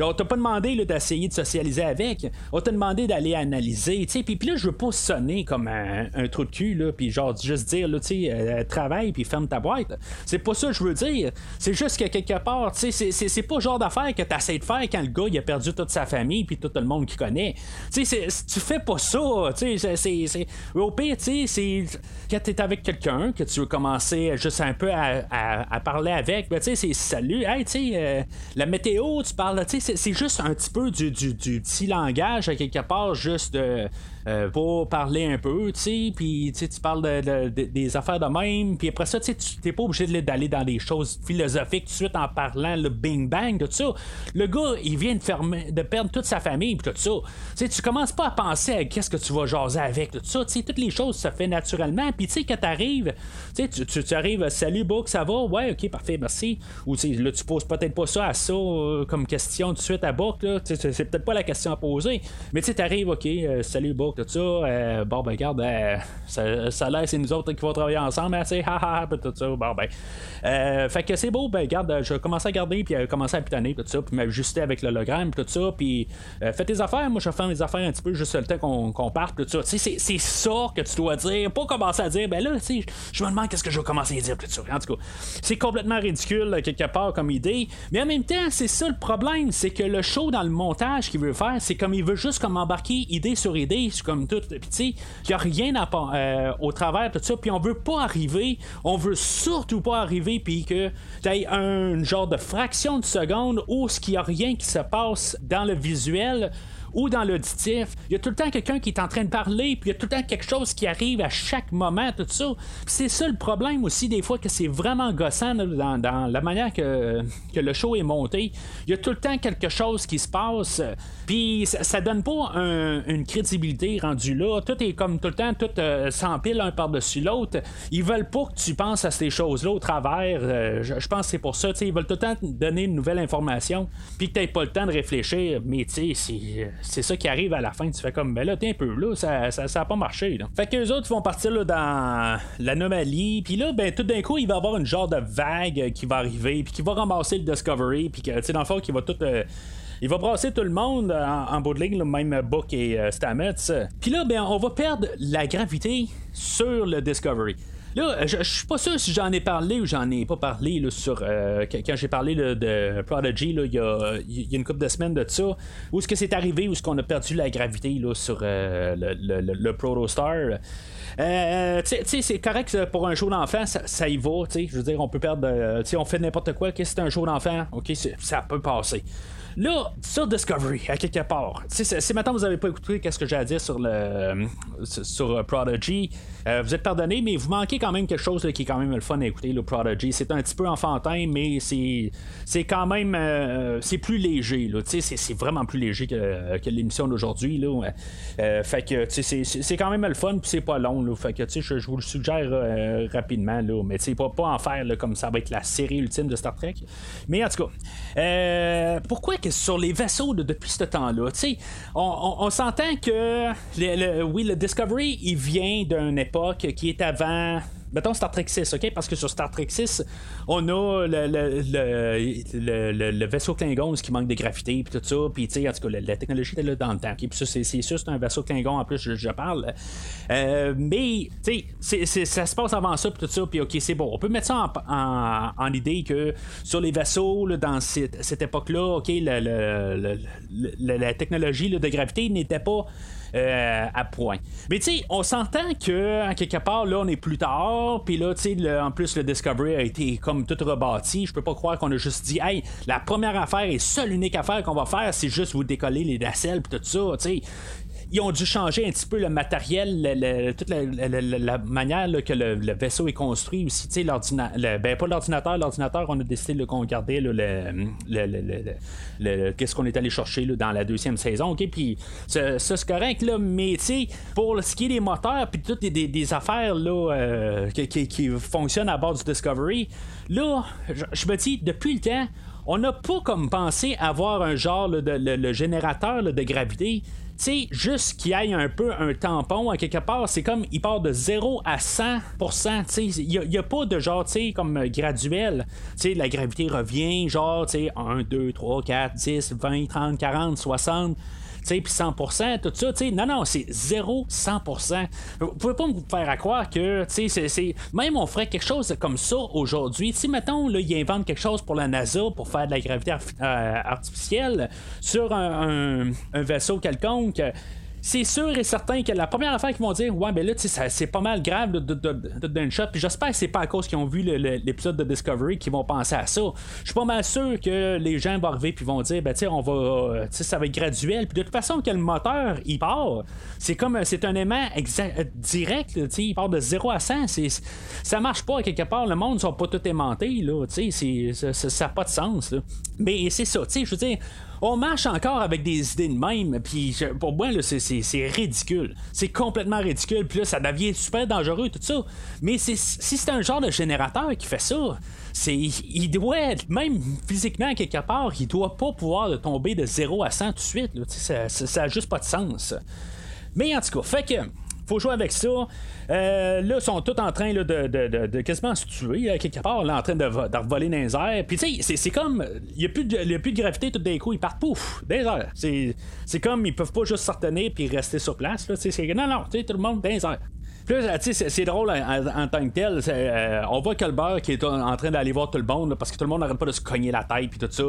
On t'a pas demandé d'essayer de socialiser avec. On t'a demandé d'aller analyser. Puis, puis là, je veux pas sonner comme un, trou de cul, là, puis genre juste dire, là, tu euh, travaille, puis ferme ta boîte. C'est pas ça que je veux dire. C'est juste que quelque part, sais, c'est pas le genre d'affaire que tu essaies de faire quand le gars il a perdu toute sa famille, puis tout le monde qui connaît. Tu tu fais pas ça. Tu c'est. Au pire, tu c'est. Quand t'es avec quelqu'un, que tu veux commencer juste un peu à, parler avec, ben, tu sais, c'est salut, hey, tu sais, euh, la météo, tu parles, tu sais, c'est juste un petit peu du, du, du petit langage, à quelque part, juste euh, pour parler un peu, tu sais, puis tu parles de, des affaires de même, puis après ça, tu n'es pas obligé d'aller dans des choses philosophiques tout de suite en parlant le bing bang, tout ça. Le gars, il vient de, perdre toute sa famille, puis tout ça. Tu tu commences pas à penser à qu'est-ce que tu vas jaser avec, tout ça. Tu toutes les choses se fait naturellement, puis tu sais, quand t'arrives, tu sais, tu arrives, salut, Book, ça va? Ouais, ok, parfait, merci. Ou tu là, tu poses peut-être pas ça à ça euh, comme question tout de suite à Book, là. C'est peut-être pas la question à poser, mais tu sais, t'arrives, ok, euh, salut, Book, tout ça. Euh, bon, ben, regarde, euh, ça, l'air, c'est nous autres qui vont travailler ensemble, tu sais, haha, tout ça. Bon, ben. Euh, fait que c'est beau, ben, regarde, je commencer à garder, puis commencer à pitonner, tout ça, puis m'ajuster avec l'hologramme, tout ça, puis fais tes affaires, moi, je vais mes affaires un petit peu juste le temps qu'on, qu'on parte, tout ça. Tu sais, c'est ça que tu dois dire, pas commencer à dire, ben là, tu sais, je me demande qu'est-ce que je vais commencer à dire, tout ça. En tout cas, c'est complètement ridicule, quelque part, comme idée, mais en même temps, c'est ça le problème, c'est que le show dans le montage qu'il veut faire, c'est comme il veut juste comme embarquer idée sur idée, comme tout. Puis tu sais, il n'y a rien à, euh, au travers de tout ça. Puis on veut pas arriver, on veut surtout pas arriver, puis que tu aies un genre de fraction de seconde où ce qu'il n'y a rien qui se passe dans le visuel ou dans l'auditif. Il y a tout le temps quelqu'un qui est en train de parler, puis il y a tout le temps quelque chose qui arrive à chaque moment, tout ça. c'est ça le problème aussi, des fois, que c'est vraiment gossant dans, la manière que, le show est monté. Il y a tout le temps quelque chose qui se passe, puis ça, donne pas une crédibilité rendue là. Tout est comme tout le temps, tout euh, s'empile un par-dessus l'autre. Ils veulent pas que tu penses à ces choses-là au travers. Euh, je, pense que c'est pour ça. Ils veulent tout le temps donner une nouvelle information, puis que tu pas le temps de réfléchir. Mais tu sais, c'est ça qui arrive à la fin. Tu fais comme, ben là, t'es un peu là, ça, ça, a pas marché. Fait que les autres vont partir dans l'anomalie. Puis là, ben tout d'un coup, il va y avoir une genre de vague qui va arriver, puis qui va ramasser le Discovery, puis que, tu sais, dans le fond, qui va tout. Euh, il va brasser tout le monde en, bout de ligne, même Book et euh, Stamets. Puis là, ben, on va perdre la gravité sur le Discovery. Là, je, suis pas sûr si j'en ai parlé ou j'en ai pas parlé là, sur euh, quand j'ai parlé de Prodigy il y a, une couple de semaines de ça. Où est-ce que c'est arrivé, où est-ce qu'on a perdu la gravité là, sur euh, le, le, le, Protostar? Euh, c'est correct pour un show d'enfant, ça, y va. Je veux dire, on peut perdre. on fait n'importe quoi. Que c'est un show d'enfant? Ok, ça peut passer. Là, sur Discovery, à quelque part, si maintenant vous n'avez pas écouté qu'est-ce que j'ai à dire sur le sur Prodigy, euh, vous êtes pardonné, mais vous manquez quand même quelque chose qui est quand même le fun à écouter, le Prodigy. C'est un petit peu enfantin, mais c'est c'est quand même euh, c'est plus léger. C'est vraiment plus léger que, que l'émission d'aujourd'hui. Euh, fait que c'est quand même le fun, puis c'est pas long. Là, fait que je, je vous le suggère rapidement, là, mais pas, pas en faire comme ça va être la série ultime de Star Trek. Mais en tout cas, pourquoi que sur les vaisseaux de, depuis ce temps-là, on, on, s'entend que oui, le Discovery, il vient d'une époque qui est avant mettons Star Trek 6, OK? Parce que sur Star Trek 6, on a le, le, le, vaisseau Klingon qui manque de gravité, puis tout ça, puis tu sais, en tout cas, la, technologie était là dans le temps. Puis ça, c'est sûr, c'est un vaisseau Klingon, en plus, je, parle. Euh, mais, tu sais, ça se passe avant ça, puis tout ça, puis OK, c'est bon. On peut mettre ça en, en, idée que sur les vaisseaux, dans cette, cette époque-là, OK, la technologie de gravité n'était pas euh, à point. Mais tu sais, on s'entend que, en quelque part, là, on est plus tard, puis là, tu sais, en plus, le Discovery a été comme tout rebâti. Je peux pas croire qu'on a juste dit, hey, la première affaire et seule unique affaire qu'on va faire, c'est juste vous décoller les nacelles, puis tout ça, tu sais ils ont dû changer un petit peu le matériel, toute la, manière que le, vaisseau est construit aussi. Sais, ben, pas l'ordinateur, l'ordinateur, on a décidé de gardait le, qu'est-ce qu'on est allé chercher dans la deuxième saison. ok? Puis ça, c'est correct, là, mais tu sais, pour ce qui est des moteurs, puis toutes des, affaires là, euh, qui, fonctionnent à bord du Discovery, là, je me dis, depuis le temps, on n'a pas comme pensé avoir un genre de le, générateur de gravité. Sais, juste qu'il ait un peu un tampon quelque part, c'est comme il part de 0 à 100%. Il n'y a, pas de genre, tu sais, comme graduel. Tu sais, la gravité revient, genre, tu sais, 1, 2, 3, 4, 10, 20, 30, 40, 60 puis 100%, tout ça, non, non, c'est 0, 100%. Vous pouvez pas me faire à croire que, tu c'est, même on ferait quelque chose comme ça aujourd'hui. Si, mettons, là, ils inventent quelque chose pour la NASA pour faire de la gravité euh, artificielle sur un vaisseau quelconque, c'est sûr et certain que la première affaire qu'ils vont dire, ouais, ben là, c'est pas mal grave de, d'un shot. Puis j'espère que c'est pas à cause qu'ils ont vu l'épisode de Discovery qu'ils vont penser à ça. Je suis pas mal sûr que les gens vont arriver puis vont dire, ben tu on va, euh, ça va être graduel. Puis de toute façon, que le moteur, il part, c'est comme, c'est un aimant direct, tu sais, il part de 0 à 100. ça marche pas quelque part. Le monde ne sont pas tout aimantés, là, tu sais, ça n'a pas de sens, là. Mais c'est ça, tu sais, je veux dire on marche encore avec des idées de même. Puis pour moi, c'est ridicule. C'est complètement ridicule. Puis là, ça devient super dangereux, tout ça. Mais si c'est un genre de générateur qui fait ça, c'est il doit, même physiquement, quelque part, il doit pas pouvoir tomber de 0 à 100 tout de suite. Ça, ça, a juste pas de sens. Mais en tout cas, fait que faut jouer avec ça. Euh, là, ils sont tous en train de, de, quasiment se tuer, quelque part, là, en train de, voler dans les. Puis, tu sais, c'est comme. Il n'y a, plus de gravité tout d'un coup, ils partent pouf, dans les. C'est comme, ils peuvent pas juste se retenir puis rester sur place. Là, non, non, tu sais, tout le monde dans les c'est drôle en, tant que tel. Euh, on voit Colbert qui est en train d'aller voir tout le monde parce que tout le monde n'arrête pas de se cogner la tête puis tout ça.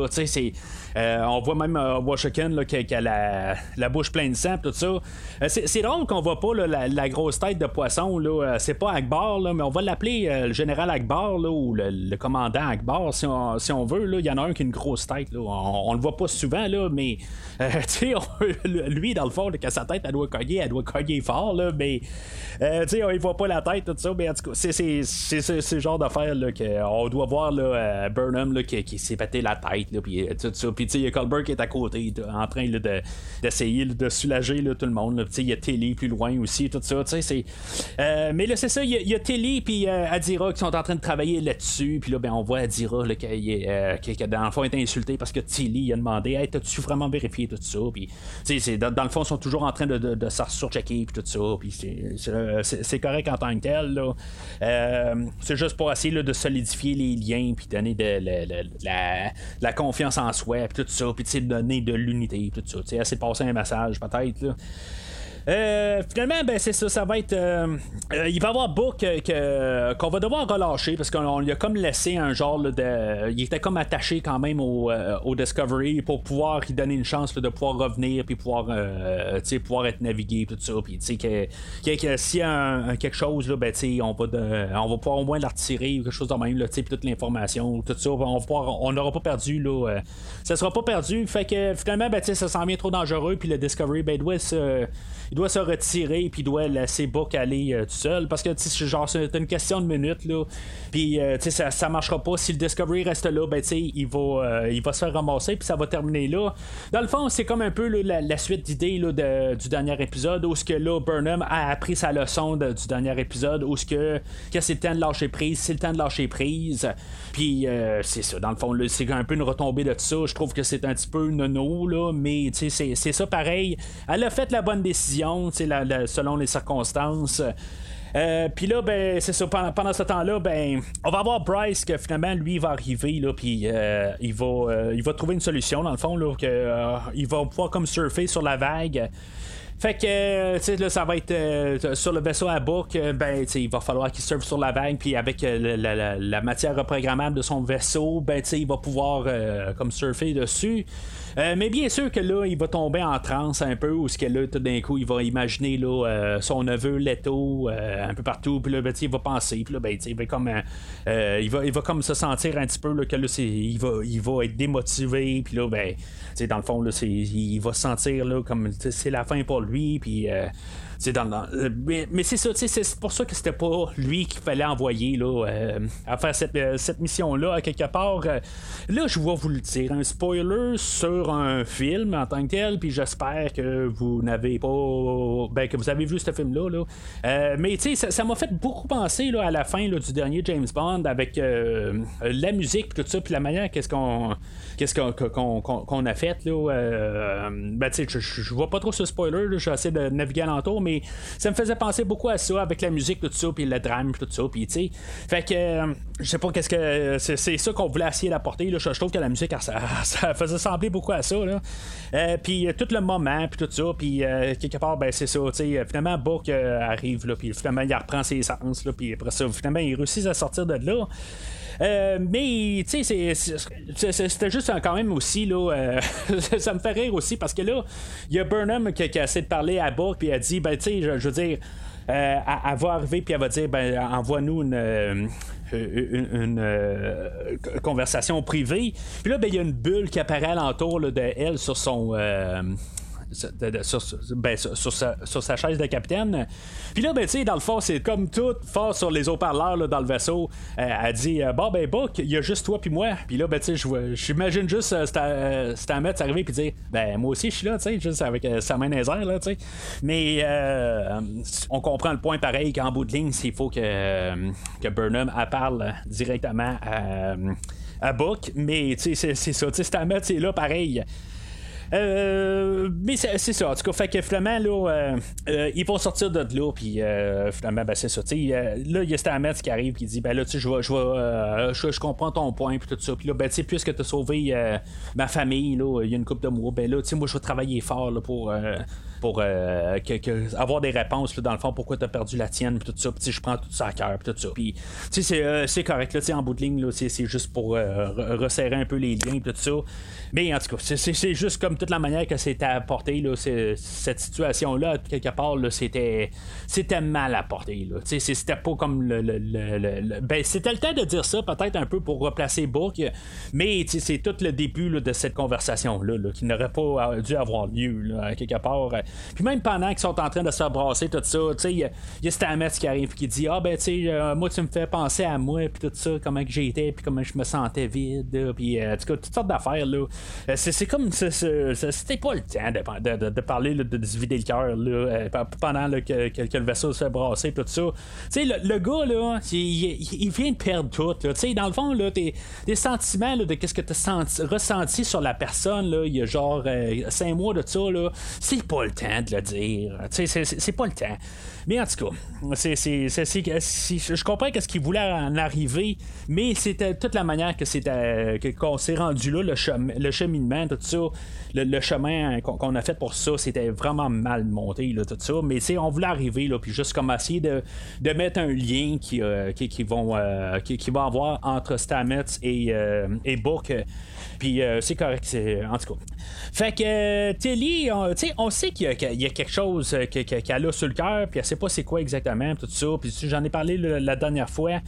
Euh, on voit même euh, Washington qui, a la, bouche pleine de sang tout ça. c'est drôle qu'on voit pas la, grosse tête de poisson. Là, c'est pas Akbar, mais on va l'appeler le général Akbar ou le, commandant Akbar si on, veut. Il y en a un qui a une grosse tête. On, le voit pas souvent, là, mais lui, dans le fond, sa tête, elle doit cogner, elle doit cogner fort, là, mais sais, il voit pas la tête, tout ça, mais en tout cas, c'est ce genre d'affaire qu'on doit voir là, euh, Burnham là, qui, s'est pété la tête, là, puis euh, tout ça. Puis, tu sais, il y a Colbert qui est à côté, en train d'essayer de, s'oulager tout le monde. Il y a Tilly plus loin aussi, tout ça. c'est euh, mais là, c'est ça, il y, a Tilly puis Adira qui sont en train de travailler là-dessus. Puis là, ben, on voit Adira qui, qui, dans le fond, est insulté parce que Tilly a demandé Hey, t'as-tu vraiment vérifié tout ça? Puis, dans, dans le fond, ils sont toujours en train de, de, de, puis tout ça. Puis, c'est c'est correct en tant que tel. Euh, c'est juste pour essayer de solidifier les liens, puis donner de, la, confiance en soi, puis tout ça, puis donner de l'unité, tout ça. Essayer de passer un message, peut-être. Euh, finalement, ben c'est ça, ça va être. Euh, euh, il va y avoir Book que, qu'on va devoir relâcher parce qu'on lui a comme laissé un genre de. Il était comme attaché quand même au, au Discovery pour pouvoir lui donner une chance de pouvoir revenir puis pouvoir, pouvoir être navigué tout ça. Puis sais que, que, s'il y a quelque chose, là, ben, on, va on va pouvoir au moins la retirer ou quelque chose de même, là, puis toute l'information, tout ça. On on n'aura pas perdu. Là, ça sera pas perdu. Fait que finalement, ben, ça sent bien trop dangereux. Puis le Discovery, ben, il doit se retirer puis il doit laisser Book aller euh, tout seul. Parce que genre c'est une question de minutes là. Puis euh, ça, ça marchera pas. Si le Discovery reste là ben il va euh, il va se faire ramasser puis ça va terminer là. Dans le fond c'est comme un peu la, suite d'idées du dernier épisode où ce que là Burnham a appris sa leçon du dernier épisode où ce que, que c'est le temps de lâcher prise c'est le temps de lâcher prise. Puis c'est ça. Dans le fond c'est un peu une retombée de tout ça. Je trouve que c'est un petit peu nono là mais c'est ça pareil. Elle a fait la bonne décision selon les circonstances. Euh, puis là, ben, c'est ça, pendant, ce temps-là, ben, on va avoir Bryce que finalement, lui, va arriver, puis euh, il, va, euh, il va trouver une solution, dans le fond, là, que, il va pouvoir comme surfer sur la vague. Fait que, tu sais, là, ça va être sur le vaisseau à bouc, ben, tu il va falloir qu'il surfe sur la vague, puis avec la, matière reprogrammable de son vaisseau, ben, tu il va pouvoir comme surfer dessus. Euh, mais bien sûr que là, il va tomber en transe un peu, ou ce que là, tout d'un coup, il va imaginer là, euh, son neveu Leto euh, un peu partout, puis là, ben, il va penser, puis là, ben, il va il va, il va comme se sentir un petit peu là, que là, il va, il va être démotivé, puis là, ben, dans le fond, là, il va se sentir là, comme c'est la fin pour lui lui, puis euh, mais, c'est ça, c'est pour ça que c'était pas lui qu'il fallait envoyer là, euh, à faire cette, euh, mission-là, à quelque part. là, je vais vous le dire, un spoiler sur un film en tant que tel, puis j'espère que vous n'avez pas. Ben, que vous avez vu ce film-là. Là. mais tu sais, ça m'a fait beaucoup penser là, à la fin du dernier James Bond avec la musique, tout ça, puis la manière qu'est-ce qu'on qu'est-ce qu'on a fait. Là, ben, tu sais, je vois pas trop ce spoiler, j'essaie de naviguer alentour, mais ça me faisait penser beaucoup à ça avec la musique, tout ça, puis le drame, tout ça, puis tu sais. Fait que, euh, je sais pas qu'est-ce que. C'est, ça qu'on voulait essayer d'apporter, là. Je, trouve que la musique, ça, faisait sembler beaucoup à ça, là. Euh, puis euh, tout le moment, puis tout ça, puis quelque part, ben c'est ça, tu sais. Finalement, Book arrive, là, puis finalement, il reprend ses sens, là, puis après ça, finalement, il réussit à sortir de là. Mais, tu sais, c'était juste quand même aussi, là, ça me fait rire aussi parce que là, il y a Burnham qui, a essayé de parler à Book, puis a dit, ben, tu sais, je, veux dire, euh, elle, va arriver, puis elle va dire, ben, envoie-nous une. Euh, euh, conversation privée. Puis là, ben, il y a une bulle qui apparaît alentour de elle sur son ben, sur, sa, chaise de capitaine. Puis là, ben, tu sais, dans le fond, c'est comme tout fort sur les haut-parleurs dans le vaisseau. Euh, elle dit euh, Bon, ben, Buck, il y a juste toi puis moi. Puis là, ben, tu sais, j'imagine juste euh, euh Stamets arriver puis dire Ben, moi aussi, je suis là, tu sais, juste avec sa main dans là, tu sais. Mais on comprend le point pareil qu'en bout de ligne, s'il faut que, que Burnham parle directement à, à Book. Mais, c'est ça. Stamets, c'est là pareil. Euh, mais c'est ça. En tout cas, fait que finalement, là, euh, euh, ils vont sortir de là, puis finalement, ben, c'est ça. là, il y a Stamets qui arrive, qui dit Ben là, tu sais, je, je, je, comprends ton point, puis tout ça. Puis là, ben, tu sais, puisque tu as sauvé ma famille, là, il y a une couple de ben là, tu sais, moi, je vais travailler fort là, pour pour euh, avoir des réponses dans le fond pourquoi tu as perdu la tienne puis tout ça puis je prends tout ça à cœur tout ça puis c'est, euh, c'est correct là, en bout de ligne là, c'est, juste pour euh, resserrer un peu les liens tout ça mais en tout cas c'est, juste comme toute la manière que c'était apporté là, cette situation là quelque part là, c'était c'était mal apporté là. c'était pas comme le, ben c'était le temps de dire ça peut-être un peu pour replacer Book mais c'est tout le début de cette conversation là, qui n'aurait pas dû avoir lieu quelque part puis même pendant qu'ils sont en train de se brasser tout ça, tu sais, il y, a Stamets qui arrive qui dit Ah ben tu sais, euh, moi tu me fais penser à moi, puis tout ça, comment que j'étais, puis comment je me sentais vide, puis euh, tout cas, toutes sortes d'affaires là. Euh, c'est comme c'était pas le temps de, de, parler de, se vider le cœur là, pendant que, que, le vaisseau se fait brasser, tout ça. Tu sais, le, gars là, il, vient de perdre tout. Tu sais, dans le fond, là, tes, sentiments là, de qu'est-ce que tu ressenti sur la personne, là, il y a genre 5 mois de ça, là, c'est pas le temps de le dire. C'est pas le temps. Mais en tout cas, c'est, je comprends ce qu'il voulait en arriver, mais c'était toute la manière que qu'on s'est rendu là, le, le cheminement, tout ça, le, chemin qu'on, a fait pour ça, c'était vraiment mal monté, tout ça. Mais on voulait arriver, là, puis juste comme essayer de, de mettre un lien qui, euh, qui, vont, euh, qui, va avoir entre Stamets et, euh, et Book. Puis c'est correct, c'est, en tout cas. Fait que Telly, on, on sait qu'il y, a, quelque chose qu'elle a sur le cœur, puis sais pas c'est quoi exactement, tout ça. Puis j'en ai parlé la dernière fois.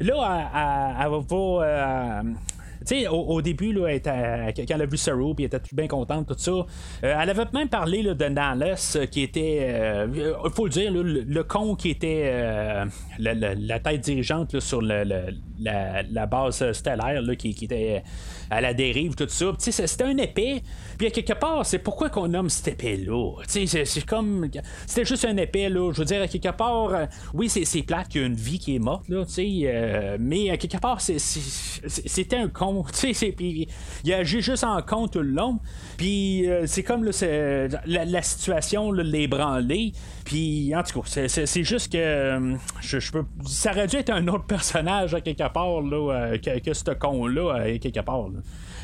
Là, elle, va. Euh, tu au, début, là, elle quand elle a vu Saru, puis elle était bien contente, tout ça. Euh, elle avait même parlé de Nales, qui était, euh, faut le dire, le, con qui était la, tête dirigeante sur le, la, base stellaire, qui, qui était à la dérive, tout ça. C'était un épée. Puis à quelque part, c'est pourquoi qu'on nomme cette épée-là? C'est comme. C'était juste un épée, là. Je veux dire, à quelque part, euh, oui, c'est plate qu'il y a une vie qui est morte, là, euh, mais à quelque part, c'était un con. Puis il agit juste en con tout le long. Puis euh, c'est comme la, la, situation, l'ébranlée. Puis en tout cas, c'est juste que peux. Ça aurait dû être un autre personnage à quelque part là, que, ce con-là, quelque part.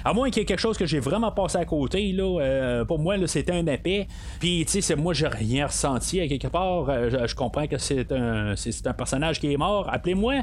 À moins qu'il y ait quelque chose que j'ai vraiment passé à côté, euh, pour moi, c'était un épée. Puis, tu sais, moi, j'ai rien ressenti à quelque part. Euh, je, comprends que c'est, un personnage qui est mort. Appelez-moi.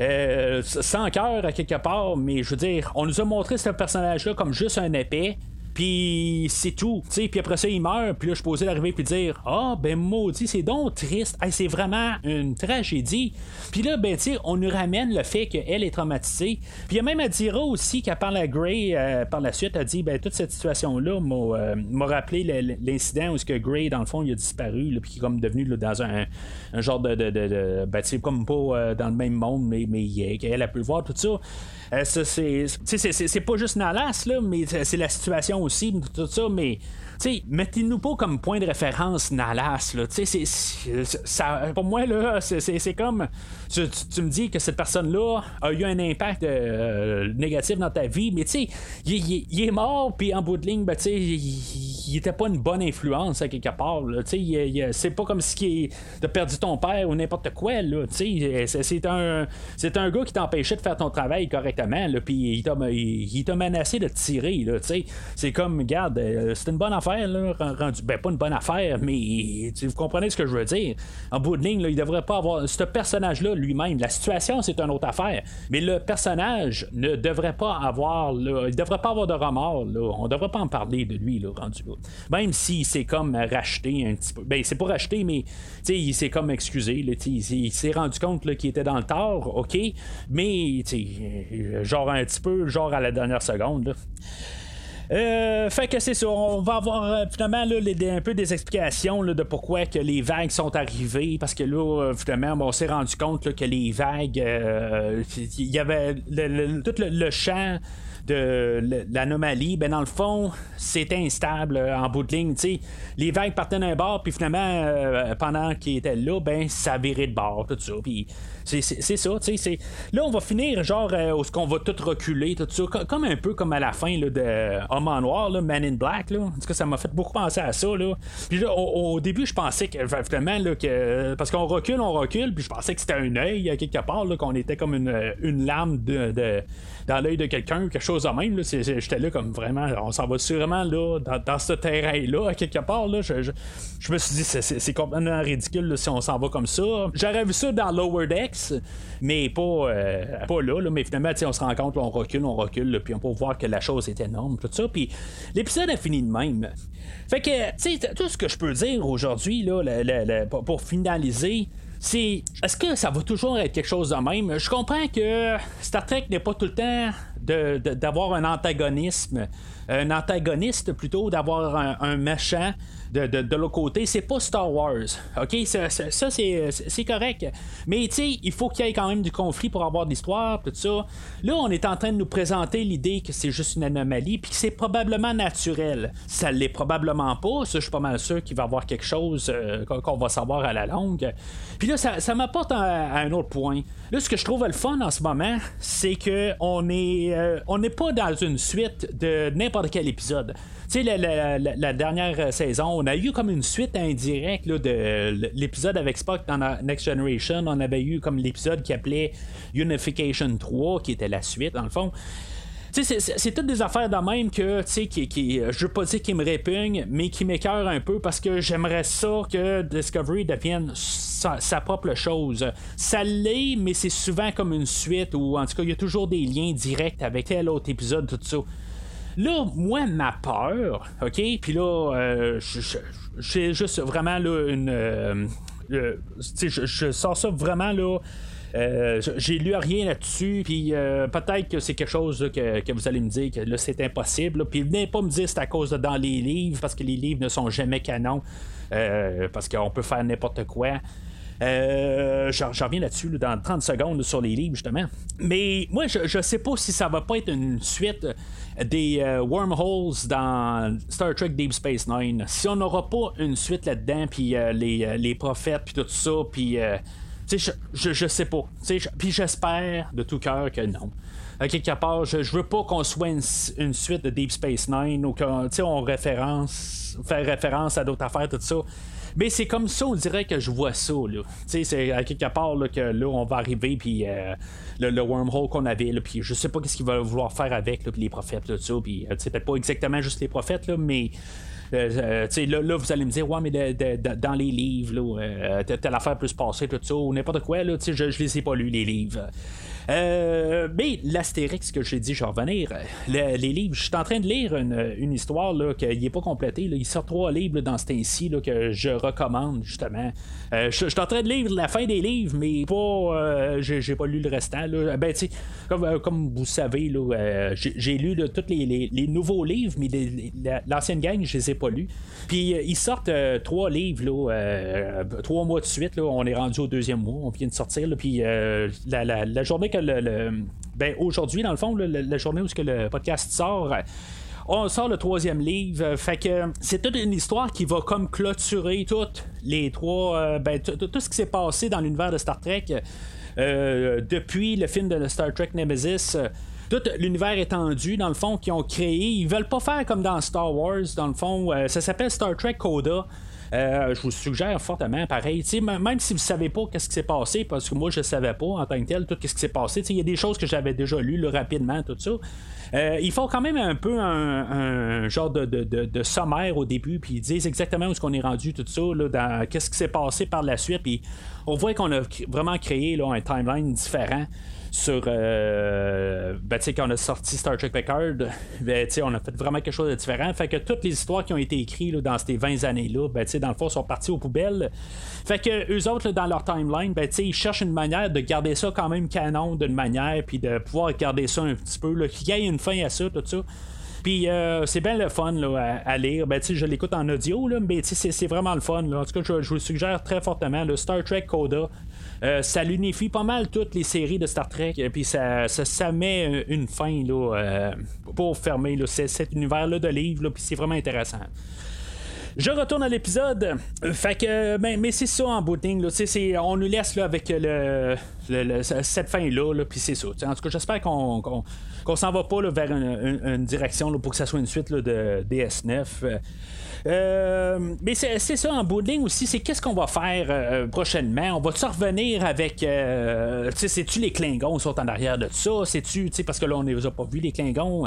Euh, sans cœur à quelque part, mais je veux dire, on nous a montré ce personnage-là comme juste un épée. Puis c'est tout. Puis après ça, il meurt. Puis là, je posais l'arrivée puis dire Ah, ben maudit, c'est donc triste. c'est vraiment une tragédie. Puis là, ben, tu on nous ramène le fait qu'elle est traumatisée. Puis il y a même Adira aussi qui parlé à Gray euh, par la suite, a dit ben, toute cette situation-là m'a, euh, rappelé l'incident où ce que Gray, dans le fond, il a disparu. Puis qui est comme devenu dans un, genre de. de, de, ben, comme pas euh, dans le même monde, mais, mais elle a pu le voir, tout ça. Euh, c'est pas juste Nalas, là, mais c'est la situation aussi, tout ça, mais mettez-nous pas comme point de référence Nalas. Là. ça, pour moi, là, c'est, comme. Tu, me dis que cette personne-là a eu un impact euh, négatif dans ta vie, mais tu sais, il, est mort, puis en bout de ligne, ben, tu il, était pas une bonne influence à quelque part. c'est pas comme si tu as perdu ton père ou n'importe quoi. C'est, un, c'est un gars qui t'empêchait de faire ton travail correctement, puis il t'a, menacé de te tirer. Là, c'est comme, regarde, euh, c'est une bonne affaire rendu, ben pas une bonne affaire, mais vous comprenez ce que je veux dire. En bout de ligne, il devrait pas avoir. Ce personnage-là lui-même, la situation, c'est une autre affaire. Mais le personnage ne devrait pas avoir. Là, il devrait pas avoir de remords. Là. On devrait pas en parler de lui, là, rendu là. Même si c'est comme racheté un petit peu. Ben, c'est pas racheté, mais il s'est comme excusé. il, s'est rendu compte qu'il était dans le tort, ok. Mais, genre un petit peu, genre à la dernière seconde. Euh, fait que c'est ça, on va avoir euh, finalement un peu des explications de pourquoi que les vagues sont arrivées, parce que là, euh, finalement, on s'est rendu compte que les vagues, il y avait tout le, champ de l'anomalie, ben dans le fond, c'était instable en bout de ligne. Les vagues partaient d'un bord, puis finalement, pendant qu'ils étaient là, ben ça virait de bord, tout ça. Puis c'est ça, tu sais. Là, on va finir, genre, euh, où ce qu'on va tout reculer, tout ça. Comme un peu comme à la fin là, de Homme en Noir, là, Man in Black. Là. En tout cas, ça m'a fait beaucoup penser à ça. Là. Puis là, au, début, je pensais que, finalement, là, que. Parce qu'on recule, on recule, puis je pensais que c'était un œil, quelque part, là, qu'on était comme une, une lame de dans l'œil de quelqu'un, quelque chose de même. J'étais là comme vraiment, on s'en va sûrement là, dans, ce terrain-là, quelque part. Là, je, me suis dit, c'est complètement ridicule si on s'en va comme ça. J'aurais vu ça dans Lower Mais pas, euh, pas là, Mais finalement, on se rend compte, on recule, on recule, puis on peut voir que la chose est énorme, tout ça. Puis l'épisode a fini de même. Fait que, tu sais, tout ce que je peux dire aujourd'hui, là, pour finaliser, c'est est-ce que ça va toujours être quelque chose de même? Je comprends que Star Trek n'est pas tout le temps d'avoir un antagonisme, un antagoniste plutôt, d'avoir un, un méchant de, de, l'autre côté, c'est pas Star Wars. OK? Ça, c'est correct. Mais tu sais, il faut qu'il y ait quand même du conflit pour avoir de l'histoire, tout ça. Là, on est en train de nous présenter l'idée que c'est juste une anomalie, puis que c'est probablement naturel. Ça l'est probablement pas. Ça, je suis pas mal sûr qu'il va y avoir quelque chose euh, qu'on va savoir à la longue. Puis là, ça, m'apporte à, un autre point. Là, ce que je trouve le fun en ce moment, c'est que on est, euh, on n'est pas dans une suite de n'importe quel épisode. Tu sais, la, dernière saison, on a eu comme une suite indirecte de l'épisode avec Spock dans Next Generation. On avait eu comme l'épisode qui appelait Unification 3, qui était la suite, dans le fond. C'est toutes des affaires de même que, tu sais, qui, je veux pas dire qui me répugnent, mais qui m'écœurent un peu parce que j'aimerais ça que Discovery devienne sa, propre chose. Ça l'est, mais c'est souvent comme une suite ou en tout cas, il y a toujours des liens directs avec tel autre épisode, tout ça. Là, moi, ma peur, OK, puis là, euh, j'ai juste vraiment là une. Euh, euh, je, je sors ça vraiment là. J'ai lu rien là-dessus, puis peut-être que c'est quelque chose que, vous allez me dire que là c'est impossible. Puis venez pas me dire c'est à cause de dans les livres, parce que les livres ne sont jamais canons, parce qu'on peut faire n'importe quoi. Euh, J'en reviens là-dessus dans 30 secondes sur les livres, justement. Mais moi, je, je sais pas si ça va pas être une suite des euh, wormholes dans Star Trek Deep Space Nine. Si on n'aura pas une suite là-dedans, puis euh, les, euh, les, prophètes, puis tout ça, puis. Je, je, je, sais pas. Puis j'espère de tout cœur que non. À quelque part, je, je veux pas qu'on soit une, suite de Deep Space Nine ou qu'on référence, faire référence à d'autres affaires, tout ça. Mais c'est comme ça, on dirait que je vois ça. Sais, c'est à quelque part là, que là, on va arriver, puis euh, le, wormhole qu'on avait, là, puis je sais pas qu'est-ce qu'il va vouloir faire avec là, les prophètes, tout ça, puis euh, peut-être pas exactement juste les prophètes, là, mais. Euh, là, là, vous allez me dire, ouais, mais dans les livres, là, telle affaire peut se passer, tout ça, ou n'importe quoi, là, je, je les ai pas lus, les livres. Euh, mais l'Astérix que j'ai dit, je vais revenir. les livres, je suis en train de lire une, histoire là, qui n'est pas complétée. Il sort trois livres dans ce temps-ci que je recommande justement. je, suis en train de lire la fin des livres, mais pas. j'ai, pas lu le restant. Ben, comme, comme vous savez, j'ai, lu tous les, nouveaux livres, mais l'ancienne gang, je les ai pas lus. Puis ils sortent trois livres, là, trois mois de suite. Là, on est rendu au deuxième mois, on vient de sortir. puis la, journée que ben, aujourd'hui, dans le fond, la, journée où que le podcast sort on sort le troisième livre. Fait que c'est toute une histoire qui va comme clôturer toutes les trois. Euh, ben, tout ce qui s'est passé dans l'univers de Star Trek euh, depuis le film de Star Trek Nemesis. tout l'univers étendu, dans le fond, qu'ils ont créé. Ils veulent pas faire comme dans Star Wars, dans le fond. Euh, ça s'appelle Star Trek Coda. Euh, je vous suggère fortement, pareil, même si vous ne savez pas qu'est-ce qui s'est passé, parce que moi je savais pas en tant que tel tout ce qui s'est passé, il y a des choses que j'avais déjà lues rapidement, tout ça. Euh, ils font quand même un peu un, genre de, sommaire au début, puis ils disent exactement où est-ce qu'on est rendu, tout ça, dans qu'est-ce qui s'est passé par la suite, puis on voit qu'on a vraiment créé là, un timeline différent sur euh, ben, quand on a sorti Star Trek Picard, ben, on a fait vraiment quelque chose de différent. Fait que toutes les histoires qui ont été écrites dans ces 20 années-là, ben, dans le fond, sont parties aux poubelles. Fait que eux autres, dans leur timeline, ben, ils cherchent une manière de garder ça quand même canon d'une manière, puis de pouvoir garder ça un petit peu, qu'il y ait une fin à ça, tout ça. Puis euh, c'est bien le fun là, à, lire. Ben, je l'écoute en audio, là, mais c'est vraiment le fun. En tout cas, je, je, vous le suggère très fortement. Le Star Trek Coda. Euh, ça l'unifie pas mal toutes les séries de Star Trek, et puis ça, met une fin là, euh, pour fermer cet univers-là de livres, puis c'est vraiment intéressant. Je retourne à l'épisode. Fait que, ben, mais c'est ça en booting. Là, on nous laisse là, avec le, cette fin-là, -là, puis c'est ça. En tout cas, j'espère qu'on qu'on s'en va pas vers une, direction pour que ça soit une suite de DS9. Euh, mais c'est ça en bout de ligne aussi, c'est qu'est-ce qu'on va faire euh, prochainement? On va-tu revenir avec. Euh, c'est-tu les Klingons sont en arrière de ça? C'est-tu, tu sais, parce que là, on ne les a pas vus, les Klingons.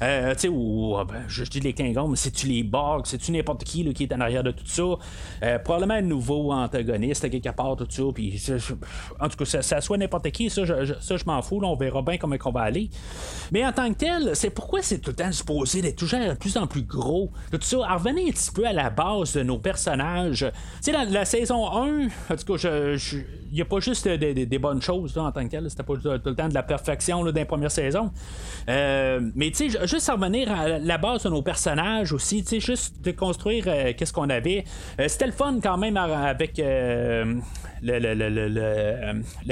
tu sais, ou. Ah, ben, je dis les Klingons, mais c'est-tu les Borg? C'est-tu n'importe qui qui est en arrière de tout ça? Probablement un nouveau antagoniste quelque part, tout ça. Puis, en tout cas, ça, soit n'importe qui, ça, je, ça, je m'en fous. on verra bien comment on va aller. Mais en tant que tel, c'est pourquoi c'est tout le temps supposé d'être toujours de plus en plus gros? Tout ça, un petit peu à la base de nos personnages. Tu sais, la, saison 1, en tout cas, il n'y a pas juste des, bonnes choses en tant que tel. C'était pas tout le temps de la perfection dans les premières saisons. Euh, mais tu sais, juste à revenir à la base de nos personnages aussi, tu sais, juste de construire euh, qu'est-ce qu'on avait. Euh, c'était le fun quand même avec le,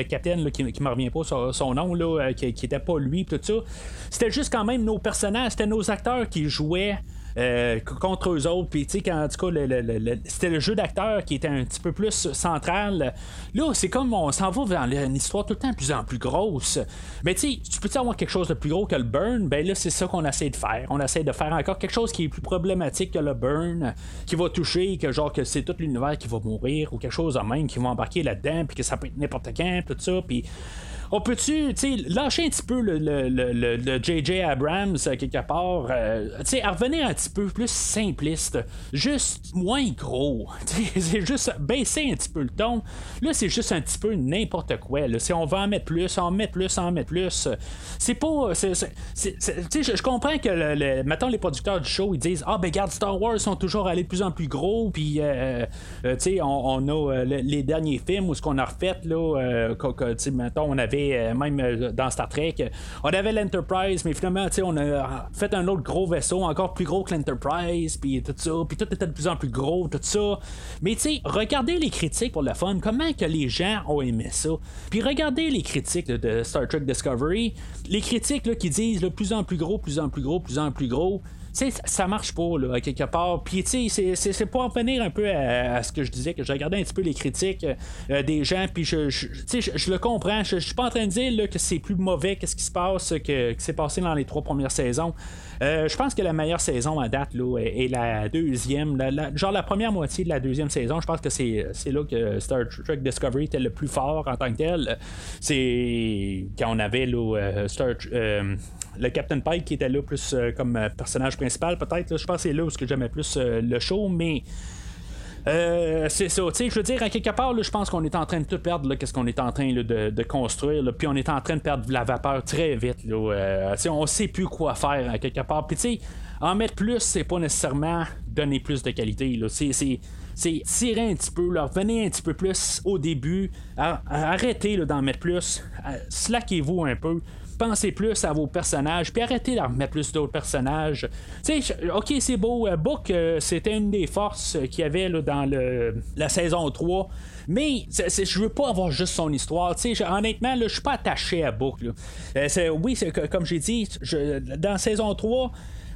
capitaine qui, qui me revient pas son, nom, là, qui, qui était pas lui, tout ça. C'était juste quand même nos personnages, c'était nos acteurs qui jouaient. Euh, contre eux autres. Puis, tu sais, quand, en tout cas, c'était le jeu d'acteur qui était un petit peu plus central. Là, c'est comme on s'en va vers une histoire tout le temps plus en plus grosse. Mais, tu sais, tu peux avoir quelque chose de plus gros que le burn? Ben là, c'est ça qu'on essaie de faire. On essaie de faire encore quelque chose qui est plus problématique que le burn, qui va toucher, que genre que c'est tout l'univers qui va mourir, ou quelque chose de même qui va embarquer là-dedans, puis que ça peut être n'importe quand, tout ça. Puis on peut-tu, lâcher un petit peu le, le, J.J. Abrams euh, quelque part, euh, tu revenir un petit peu plus simpliste, juste moins gros, c'est juste baisser un petit peu le ton. Là, c'est juste un petit peu n'importe quoi. Si on va en mettre plus, en mettre plus, en mettre plus, c'est pas, tu sais, je comprends que, le, mettons, les producteurs du show, ils disent, ah ben garde Star Wars sont toujours allés de plus en plus gros, puis, euh, tu sais, on, a les derniers films où ce qu'on a refait là, sais, mettons, on avait euh, même euh, dans Star Trek. On avait l'Enterprise, mais finalement, on a fait un autre gros vaisseau, encore plus gros que l'Enterprise, puis tout ça, puis tout était de plus en plus gros, tout ça. Mais tu sais, regardez les critiques pour le fun, comment que les gens ont aimé ça. Puis regardez les critiques de Star Trek Discovery, les critiques qui disent le plus en plus gros, plus en plus gros, plus en plus gros sais, ça marche pas, là, quelque part. Puis, tu sais, c'est pour en venir un peu à, ce que je disais, que je regardais un petit peu les critiques euh, des gens, puis je, je, je, le comprends. Je, suis pas en train de dire là, que c'est plus mauvais qu'est-ce qui se passe que, que s'est passé dans les trois premières saisons. Euh, je pense que la meilleure saison à date est, la deuxième, genre la première moitié de la deuxième saison. Je pense que c'est, là que Star Trek Discovery était le plus fort en tant que tel. C'est quand on avait là, euh, Star, le Captain Pike qui était là plus comme personnage principal, peut-être. Je pense que c'est là où j'aimais plus le show, mais Euh, c'est ça, je veux dire, à quelque part, je pense qu'on est en train de tout perdre, qu'est-ce qu'on est en train de, construire, puis on est en train de perdre la vapeur très vite, là, euh, on sait plus quoi faire à quelque part, puis tu sais, en mettre plus, c'est pas nécessairement donner plus de qualité, là, c'est, tirer un petit peu, leur venez un petit peu plus au début, arrêtez d'en mettre plus, slackez-vous un peu, pensez plus à vos personnages, puis arrêtez d'en mettre plus d'autres personnages. Tu sais, ok, c'est beau, euh, Book, euh, c'était une des forces qu'il y avait là, dans la saison 3. Mais je veux pas avoir juste son histoire. honnêtement, je suis pas attaché à Book. Euh, oui, comme j'ai dit, je, dans saison 3,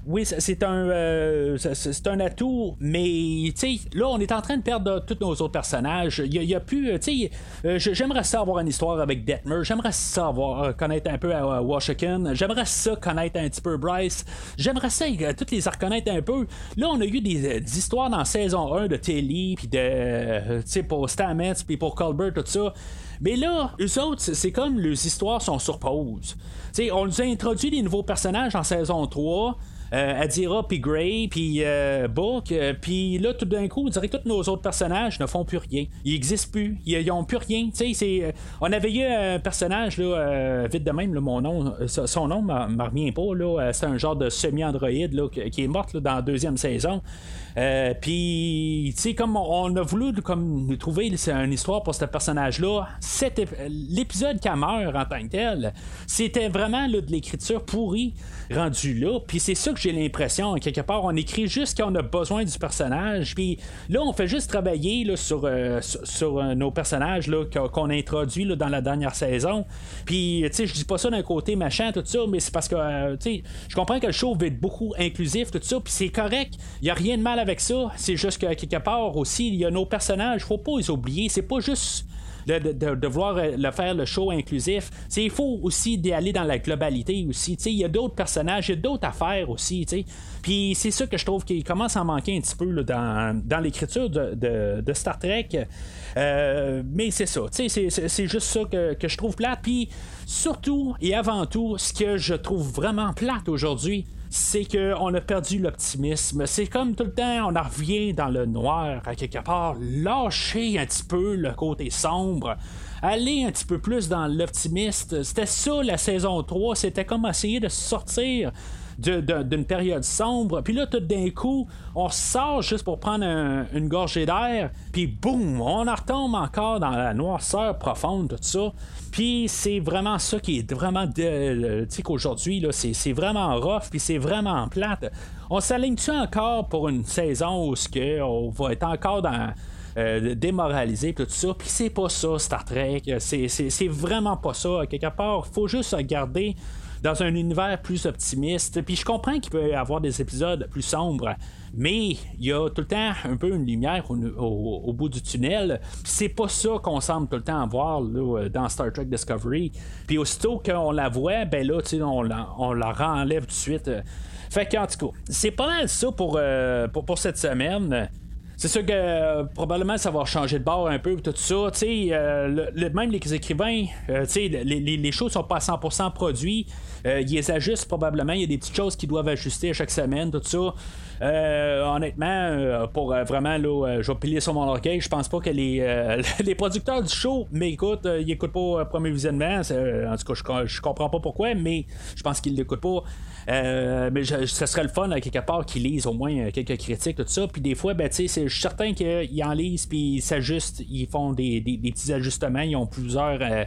oui, c'est un, euh, c'est un atout, mais là, on est en train de perdre tous nos autres personnages. Il y, a, plus, euh, j'aimerais ça avoir une histoire avec Detmer, j'aimerais ça avoir, euh, connaître un peu à Washington, j'aimerais ça connaître un petit peu Bryce, j'aimerais ça toutes les reconnaître un peu. Là, on a eu des, histoires dans saison 1 de Telly, puis de, pour Stamets, puis pour Colbert, tout ça. Mais là, eux autres, c'est comme les histoires sont sur pause. on nous a introduit des nouveaux personnages en saison 3 euh, Adira, puis Gray, puis euh, Book, euh, puis là, tout d'un coup, on dirait que tous nos autres personnages ne font plus rien. Ils n'existent plus. Ils n'ont plus rien. on avait eu un personnage, là, vite de même, mon nom, son nom ne me revient pas. c'est un genre de semi-androïde qui est mort dans la deuxième saison. Euh, puis, comme on, a voulu comme, trouver une histoire pour ce personnage-là, l'épisode qui meurt en tant que tel, c'était vraiment de l'écriture pourrie rendue là. Puis c'est ça que j'ai l'impression, quelque part, on écrit juste quand on a besoin du personnage. Puis là, on fait juste travailler là, sur, euh, sur, euh, nos personnages là, qu'on a introduits dans la dernière saison. Puis, tu sais, je dis pas ça d'un côté machin, tout ça, mais c'est parce que, tu sais, je comprends que le show veut être beaucoup inclusif, tout ça, puis c'est correct. Il y a rien de mal avec ça. C'est juste que quelque part aussi, il y a nos personnages, faut pas les oublier. C'est pas juste de, de, euh, le faire le show inclusif. Il faut aussi d'y aller dans la globalité aussi. Il y a d'autres personnages, il y a d'autres affaires aussi. Puis c'est ça que je trouve qu'il commence à manquer un petit peu dans, dans l'écriture de, de, Star Trek. Euh, mais c'est ça, c'est juste ça que, que je trouve plate. Puis surtout et avant tout, ce que je trouve vraiment plate aujourd'hui, c'est qu'on a perdu l'optimisme. C'est comme tout le temps, on en revient dans le noir, à quelque part, lâcher un petit peu le côté sombre aller un petit peu plus dans l'optimiste. C'était ça la saison 3, c'était comme essayer de sortir d'une période sombre. Puis là, tout d'un coup, on sort juste pour prendre une gorgée d'air, puis boum, on en retombe encore dans la noirceur profonde, tout ça. Puis c'est vraiment ça qui est vraiment. Tu sais qu'aujourd'hui, c'est vraiment rough, puis c'est vraiment plate. On s'aligne-tu encore pour une saison où que on va être encore dans. Euh, démoralisé tout ça? Puis c'est pas ça Star Trek c'est vraiment pas ça quelque part faut juste regarder dans un univers plus optimiste. Puis je comprends qu'il peut y avoir des épisodes plus sombres, mais il y a tout le temps un peu une lumière au, bout du tunnel. C'est pas ça qu'on semble tout le temps voir dans Star Trek Discovery. Puis aussitôt qu'on la voit, ben là, on la, on la renlève tout de suite. Fait qu'en tout cas, c'est pas mal ça pour, euh, pour, cette semaine. C'est sûr que euh, probablement ça va changer de bord un peu tout ça. Euh, même les écrivains, euh, les, les, les, shows sont pas à 100% produits. Ils les ajustent probablement. Il y a des petites choses qu'ils doivent ajuster à chaque semaine, tout ça. honnêtement, pour vraiment, là, je vais piler sur mon orgueil, je pense pas que les, les producteurs du show m'écoutent. ils écoutent pas premier visionnement. En tout cas, je, comprends pas pourquoi, mais je pense qu'ils l'écoutent pas. Euh, mais ce serait le fun, quelque part, qu'ils lisent au moins euh, quelques critiques, tout ça. Puis des fois, ben, je suis certain qu'ils en lisent, puis ils s'ajustent, ils font des, petits ajustements, ils ont plusieurs euh,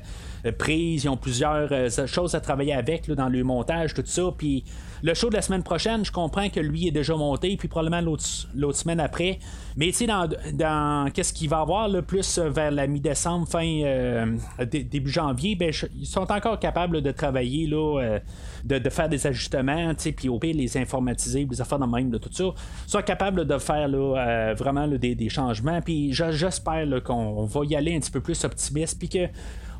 prises, ils ont plusieurs choses à travailler avec dans le montage, tout ça. Puis le show de la semaine prochaine, je comprends que lui est déjà monté, puis probablement l'autre semaine après. Mais tu sais, dans, qu'est-ce qu'il va avoir le plus vers la mi-décembre, fin début janvier, ben, ils sont encore capables de travailler là, de, faire des ajustements, puis au pire, les informatiser, les affaires de même, de tout ça, soit capable de faire là, euh, vraiment des, changements. Puis j'espère qu'on va y aller un petit peu plus optimiste, puis que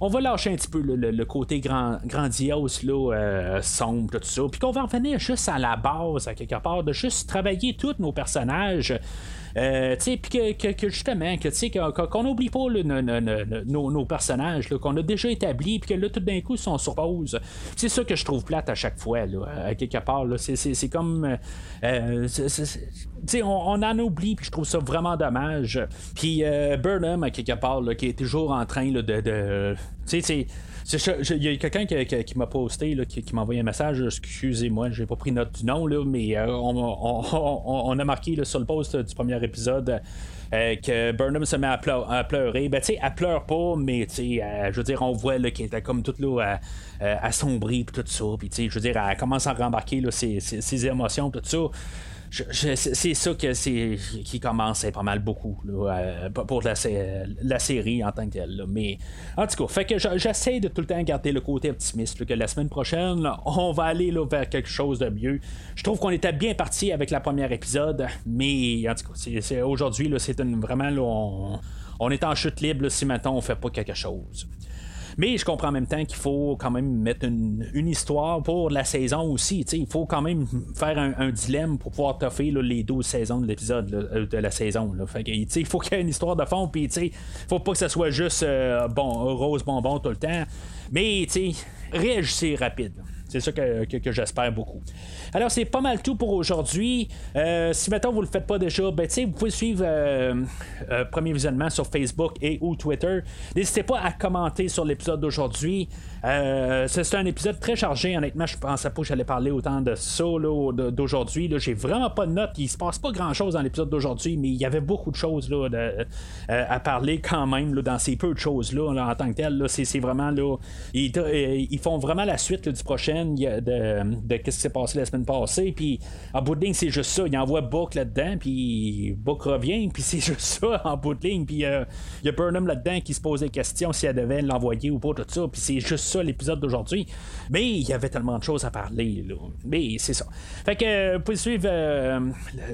on va lâcher un petit peu le, côté grand, grandiose, là, sombre, tout ça. Puis qu'on va revenir juste à la base, à quelque part, de juste travailler tous nos personnages. Euh, puis que, que, justement, que, qu'on n'oublie pas nos, personnages qu'on a déjà établis, puis que là, tout d'un coup, ils sont sur pause. C'est ça que je trouve plate à chaque fois, à quelque part. C'est, comme. Euh, on, on, en oublie, puis je trouve ça vraiment dommage. Puis euh, Burnham, à quelque part, qui est toujours en train de tu sais, il y a quelqu'un qui, m'a posté, qui, m'a envoyé un message. Excusez-moi, j'ai pas pris note du nom, là, mais euh, on, a marqué sur le post du premier épisode. Euh, que Burnham se met à, pleurer. Ben, tu sais, elle pleure pas, mais tu sais, je veux dire, on voit qu'elle était comme toute là, assombrie, puis tout ça. Puis, tu sais, je veux dire, elle commence à rembarquer ses, ses, émotions, tout ça c'est ça qui commence à être pas mal beaucoup euh, pour la, la, série en tant que telle. Mais en tout cas, fait que j'essaie de tout le temps garder le côté optimiste que la semaine prochaine, on va aller vers quelque chose de mieux. Je trouve qu'on était bien parti avec la première épisode, mais en tout cas, aujourd'hui, c'est vraiment on, on, est en chute libre si maintenant on fait pas quelque chose. Mais je comprends en même temps qu'il faut quand même mettre une, histoire pour la saison aussi. il faut quand même faire un, dilemme pour pouvoir toffer les 12 saisons de l'épisode euh, de la saison. il faut qu'il y ait une histoire de fond, puis il faut pas que ce soit juste euh, bon, rose bonbon tout le temps. Mais réagissez rapide. C'est ça que, j'espère beaucoup. Alors, c'est pas mal tout pour aujourd'hui. Euh, si maintenant vous le faites pas déjà, ben, vous pouvez suivre euh, euh, Premier Visionnement sur Facebook et ou Twitter. N'hésitez pas à commenter sur l'épisode d'aujourd'hui. C'est un épisode très chargé, honnêtement. Je pensais pas que j'allais parler autant de ça d'aujourd'hui. J'ai vraiment pas de notes. Il se passe pas grand chose dans l'épisode d'aujourd'hui, mais il y avait beaucoup de choses là, à parler quand même dans ces peu de choses-là en tant que tel. C'est vraiment là. Ils, font vraiment la suite du prochain de, de ce qui s'est passé la semaine passée. Puis en bout de ligne, c'est juste ça. Il envoie Book là-dedans, puis Book revient, puis c'est juste ça en bout de ligne. Puis euh, il y a Burnham là-dedans qui se pose des questions si elle devait l'envoyer ou pas, tout ça. Puis c'est juste ça l'épisode d'aujourd'hui. Mais il y avait tellement de choses à parler. Mais c'est ça. Fait que euh, vous pouvez suivre euh,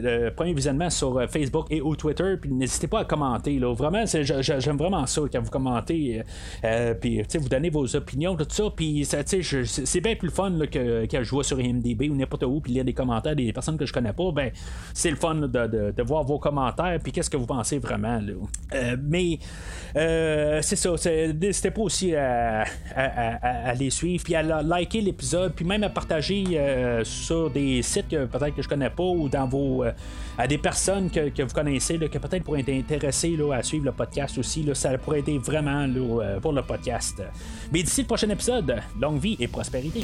le, premier visionnement sur Facebook et ou Twitter. Puis n'hésitez pas à commenter. Là. Vraiment, j'aime vraiment ça quand vous commentez. puis vous donnez vos opinions, tout ça. Puis c'est bien plus fun que, que je vois sur IMDB ou n'importe où, puis lire des commentaires des personnes que je connais pas, ben c'est le fun de, de, voir vos commentaires, puis qu'est-ce que vous pensez vraiment. Euh, mais euh, c'est ça, n'hésitez pas aussi à, les suivre, puis à liker l'épisode, puis même à partager euh, sur des sites que peut-être que je connais pas ou dans vos à des personnes que, que vous connaissez que peut-être pourraient être intéressées là, à suivre le podcast aussi. Là, ça pourrait aider vraiment là, pour le podcast. Mais d'ici le prochain épisode, longue vie et prospérité.